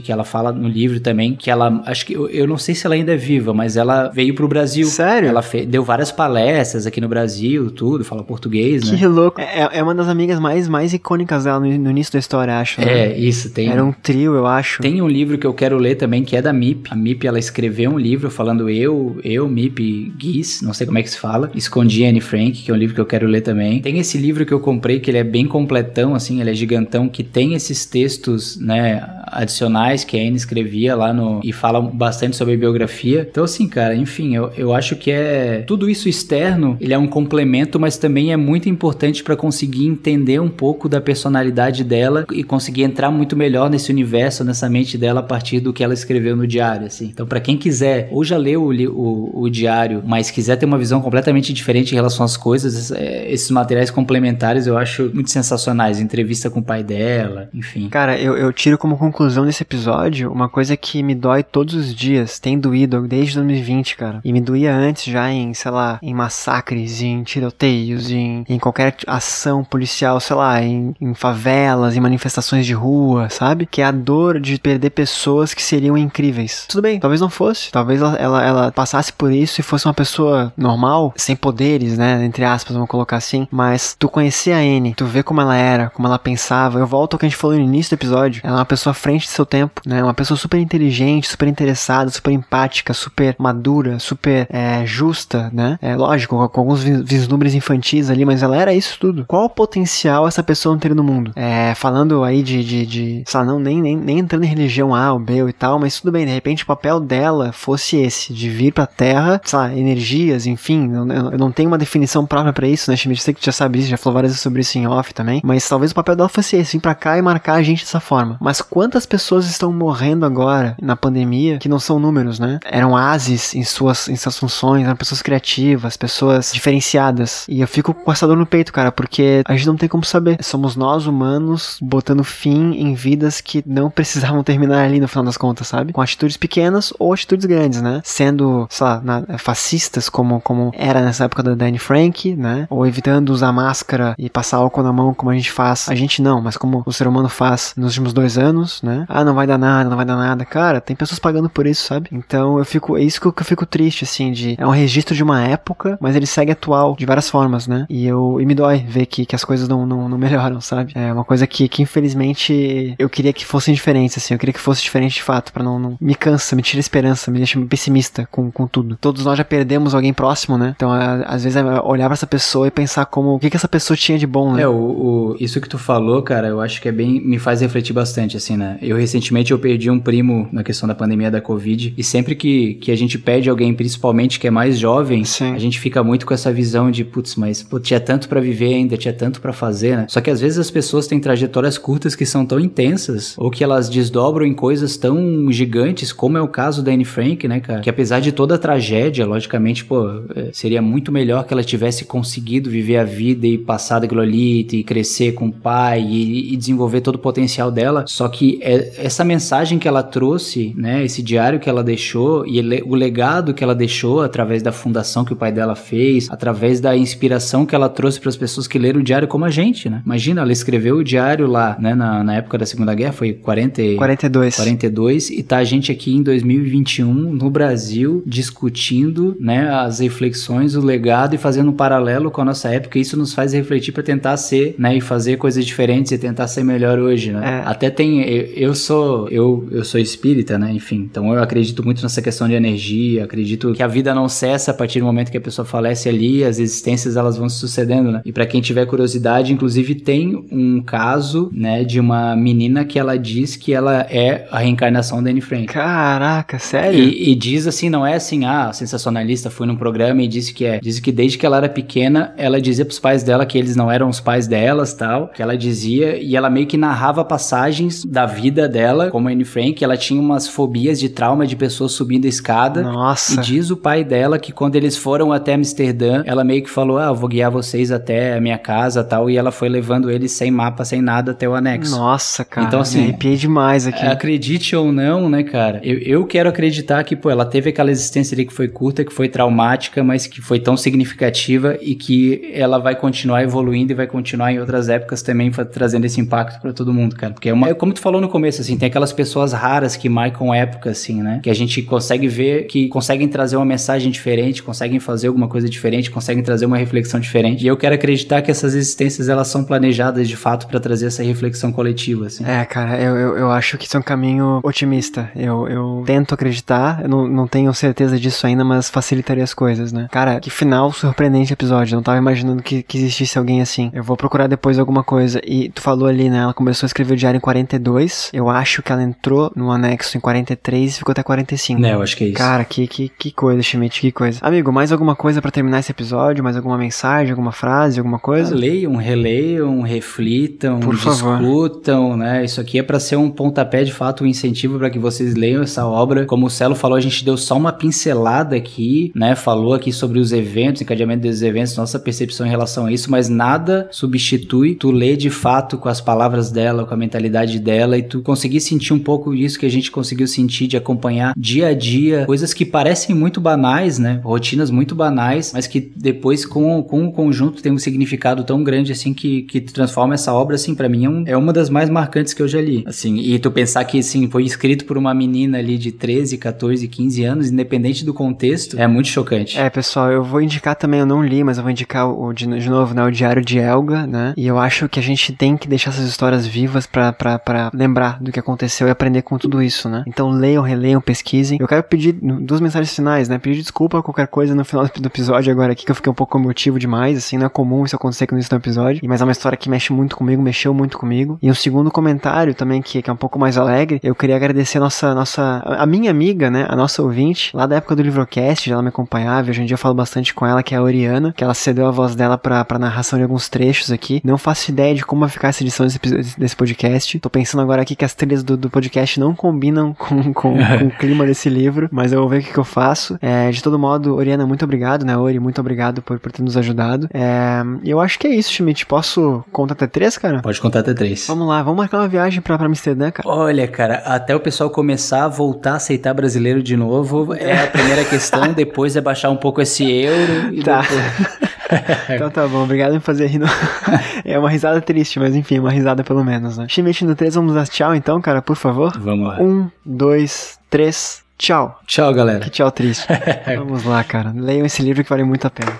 Que ela fala no livro também, que ela, acho que, eu, eu não sei se ela ainda é viva, mas ela veio pro Brasil. Sério? Ela fe- deu várias palestras aqui no Brasil, tudo, fala português, né? Que louco. É, é uma das amigas mais, mais icônicas dela no, no início da história, acho. né? É, isso, tem. Era um trio, eu acho. Tem um livro que eu quero ler também, que é da MIP. A MIP, ela escreveu um livro falando eu, eu, MIP, Guiz, não sei como é que se fala. Escondi Anne Frank, que é um livro que eu quero ler também. Tem esse livro que eu comprei, que ele é bem completão, assim, ele é gigantão, que tem esses textos, né, adicionais que a Anne escrevia lá no... e fala bastante sobre biografia. Então, assim, cara, enfim, eu, eu acho que é... Tudo isso externo, ele é um complemento, mas também é muito importante para conseguir entender um pouco da personalidade dela e conseguir entrar muito melhor nesse universo, nessa mente dela a partir do que ela escreveu no diário, assim. Então, para quem quiser, ou já leu o, o, o diário, mas quiser ter uma visão completamente diferente em relação às coisas, é, esses materiais complementares eu acho muito sensacionais. Entrevista com o pai dela, enfim. Cara, eu, eu tiro como conclusão desse episódio uma coisa que me dói todos os dias, tem doído desde 2020, cara. E me doía antes já em, sei lá, em massacres, em tiroteios, em, em qualquer ação policial, sei lá, em, em favelas, em manifestações de rua, sabe? Que é a dor de perder pessoas que seriam incríveis. Tudo bem, talvez não fosse. Talvez ela, ela, ela passasse por isso e fosse uma pessoa normal, sem poderes, né? Entre aspas, vamos colocar assim. Mas tu conhecer a Anne, tu vê como ela era, como ela pensava. Eu volto ao que a gente falou no início do episódio. Ela é uma pessoa frente de seu tempo, né? Uma pessoa super inteligente, super interessada, super empática, super madura, super é, justa, né? É lógico, com, alguns vis- vislumbres infantis ali, mas ela era isso tudo. Qual o potencial essa pessoa não teria no mundo? É, falando aí de, de, de sei lá, não, nem, nem, nem entrando em religião A ou B e tal, mas tudo bem, de repente o papel dela fosse esse, de vir pra Terra, sei lá, energias, enfim, eu, eu- não tenho uma definição própria pra isso, né, Schmidt? Sei que tu já sabe isso, já falou várias vezes sobre isso em off também, mas talvez o papel dela fosse esse, vir pra cá e marcar a gente dessa forma. Mas quantas quantas pessoas estão morrendo agora na pandemia que não são números, né? Eram ases em suas, em suas funções, eram pessoas criativas, pessoas diferenciadas. E eu fico com essa dor no peito, cara, porque a gente não tem como saber. Somos nós, humanos, botando fim em vidas que não precisavam terminar ali no final das contas, sabe? Com atitudes pequenas ou atitudes grandes, né? Sendo, sei lá, na, fascistas, como, como era nessa época da Danny Frank, né? Ou evitando usar máscara e passar álcool na mão, como a gente faz. A gente não, mas como o ser humano faz nos últimos dois anos, né? Ah, não vai dar nada, não vai dar nada. Cara, tem pessoas pagando por isso, sabe? Então eu fico. É isso que eu, fico triste, assim, de. É um registro de uma época, mas ele segue atual de várias formas, né? E eu. E me dói ver que, que as coisas não, não, não melhoram, sabe? É uma coisa que, que infelizmente eu queria que fossem diferentes, assim. Eu queria que fosse diferente de fato, para não, não. Me cansa, me tira esperança, me deixa pessimista com, com tudo. Todos nós já perdemos alguém próximo, né? Então, às vezes, é olhar para essa pessoa e pensar como. O que, que essa pessoa tinha de bom, né? É, o, o, isso que tu falou, cara, eu acho que é bem. Me faz refletir bastante, assim, né? Eu recentemente eu perdi um primo na questão da pandemia da Covid. E sempre que, que a gente perde alguém, principalmente que é mais jovem, Sim. a gente fica muito com essa visão de, putz, mas pô, tinha tanto para viver ainda, tinha tanto para fazer, né? Só que às vezes as pessoas têm trajetórias curtas que são tão intensas, ou que elas desdobram em coisas tão gigantes, como é o caso da Anne Frank, né, cara? Que apesar de toda a tragédia, logicamente, pô, é, seria muito melhor que ela tivesse conseguido viver a vida e passar daquilo ali e crescer com o pai e, e desenvolver todo o potencial dela. Só que é, essa mensagem que ela trouxe, né, esse diário que ela deixou e ele, o legado que ela deixou através da fundação que o pai dela fez, através da inspiração que ela trouxe para as pessoas que leram o diário como a gente, né? Imagina, ela escreveu o diário lá, né, na, na época da Segunda Guerra, foi 40, 42. 42 e tá a gente aqui em 2021 no Brasil discutindo, né, as reflexões, o legado e fazendo um paralelo com a nossa época. Isso nos faz refletir para tentar ser, né, e fazer coisas diferentes e tentar ser melhor hoje, né? É. Até tem eu, sou eu, eu sou espírita, né? Enfim, então eu acredito muito nessa questão de energia, acredito que a vida não cessa a partir do momento que a pessoa falece ali, as existências elas vão se sucedendo, né? E para quem tiver curiosidade, inclusive tem um caso, né, de uma menina que ela diz que ela é a reencarnação da Anne Frank. Caraca, sério? E, e diz assim, não é assim, ah, sensacionalista foi num programa e disse que é. Diz que desde que ela era pequena, ela dizia pros pais dela que eles não eram os pais delas, tal, que ela dizia e ela meio que narrava passagens da vida dela, como Anne Frank, ela tinha umas fobias de trauma de pessoas subindo a escada. Nossa. E diz o pai dela que quando eles foram até Amsterdã, ela meio que falou: "Ah, eu vou guiar vocês até a minha casa, tal", e ela foi levando eles sem mapa, sem nada até o anexo. Nossa, cara. Então assim, me arrepiei demais aqui. Acredite ou não, né, cara? Eu, eu quero acreditar que, pô, ela teve aquela existência ali que foi curta, que foi traumática, mas que foi tão significativa e que ela vai continuar evoluindo e vai continuar em outras épocas também trazendo esse impacto para todo mundo, cara. Porque é uma, como tu falou no começo, assim, tem aquelas pessoas raras que marcam época, assim, né? Que a gente consegue ver que conseguem trazer uma mensagem diferente, conseguem fazer alguma coisa diferente, conseguem trazer uma reflexão diferente. E eu quero acreditar que essas existências elas são planejadas de fato para trazer essa reflexão coletiva, assim. É, cara, eu, eu, eu acho que isso é um caminho otimista. Eu, eu tento acreditar, eu não, não tenho certeza disso ainda, mas facilitaria as coisas, né? Cara, que final surpreendente episódio. Eu não tava imaginando que, que existisse alguém assim. Eu vou procurar depois alguma coisa. E tu falou ali, né? Ela começou a escrever o diário em 42. Eu acho que ela entrou no anexo em 43 e ficou até 45. É, eu acho que é isso. Cara, que, que, que coisa, Schmidt, que coisa. Amigo, mais alguma coisa para terminar esse episódio? Mais alguma mensagem, alguma frase, alguma coisa? Ah, leiam, releiam, reflitam, Por discutam, favor. né? Isso aqui é para ser um pontapé de fato, um incentivo para que vocês leiam essa obra. Como o Celo falou, a gente deu só uma pincelada aqui, né? Falou aqui sobre os eventos, encadeamento desses eventos, nossa percepção em relação a isso, mas nada substitui tu ler de fato com as palavras dela, com a mentalidade dela e tu conseguir sentir um pouco disso que a gente conseguiu sentir de acompanhar dia a dia, coisas que parecem muito banais, né? Rotinas muito banais, mas que depois com, com o conjunto tem um significado tão grande assim que, que transforma essa obra assim para mim é, um, é, uma das mais marcantes que eu já li. Assim, e tu pensar que assim foi escrito por uma menina ali de 13, 14, 15 anos, independente do contexto, é muito chocante. É, pessoal, eu vou indicar também, eu não li, mas eu vou indicar o, de, de novo, né, o Diário de Elga, né? E eu acho que a gente tem que deixar essas histórias vivas para lembrar do que aconteceu e aprender com tudo isso, né? Então leiam, releiam, pesquisem. Eu quero pedir duas mensagens finais, né? Pedir desculpa qualquer coisa no final do episódio agora aqui, que eu fiquei um pouco emotivo demais, assim, não é comum isso acontecer com isso no episódio, mas é uma história que mexe muito comigo, mexeu muito comigo. E um segundo comentário também, que, que é um pouco mais alegre, eu queria agradecer a nossa, nossa, a minha amiga, né? A nossa ouvinte, lá da época do Livrocast, ela me acompanhava, hoje em dia eu falo bastante com ela, que é a Oriana, que ela cedeu a voz dela pra, pra narração de alguns trechos aqui. Não faço ideia de como vai ficar essa edição desse, desse podcast. Tô pensando agora aqui que as trilhas do, do podcast não combinam com, com, com, o clima desse livro, mas eu vou ver o que, que eu faço. É, de todo modo, Oriana, muito obrigado, né, Ori? Muito obrigado por, por ter nos ajudado. É, eu acho que é isso, Schmidt. Posso contar até três, cara? Pode contar até três. Vamos lá, vamos marcar uma viagem pra, pra Amsterdã, cara. Olha, cara, até o pessoal começar a voltar a aceitar brasileiro de novo é a primeira questão, depois é baixar um pouco esse euro e tá. depois... então tá bom, obrigado por fazer rir. É uma risada triste, mas enfim, uma risada pelo menos, né? Schmidt no 3, vamos dar tchau então, cara, por favor? Vamos lá. Um, dois, três, tchau. Tchau, galera. Que tchau triste. vamos lá, cara. Leiam esse livro que vale muito a pena.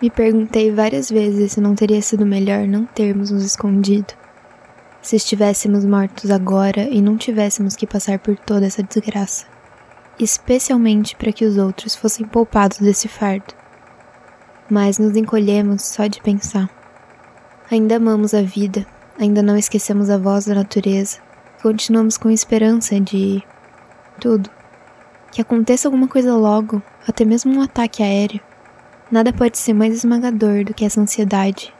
Me perguntei várias vezes se não teria sido melhor não termos nos escondido. Se estivéssemos mortos agora e não tivéssemos que passar por toda essa desgraça. Especialmente para que os outros fossem poupados desse fardo. Mas nos encolhemos só de pensar. Ainda amamos a vida, ainda não esquecemos a voz da natureza, continuamos com esperança de. tudo. Que aconteça alguma coisa logo, até mesmo um ataque aéreo Nada pode ser mais esmagador do que essa ansiedade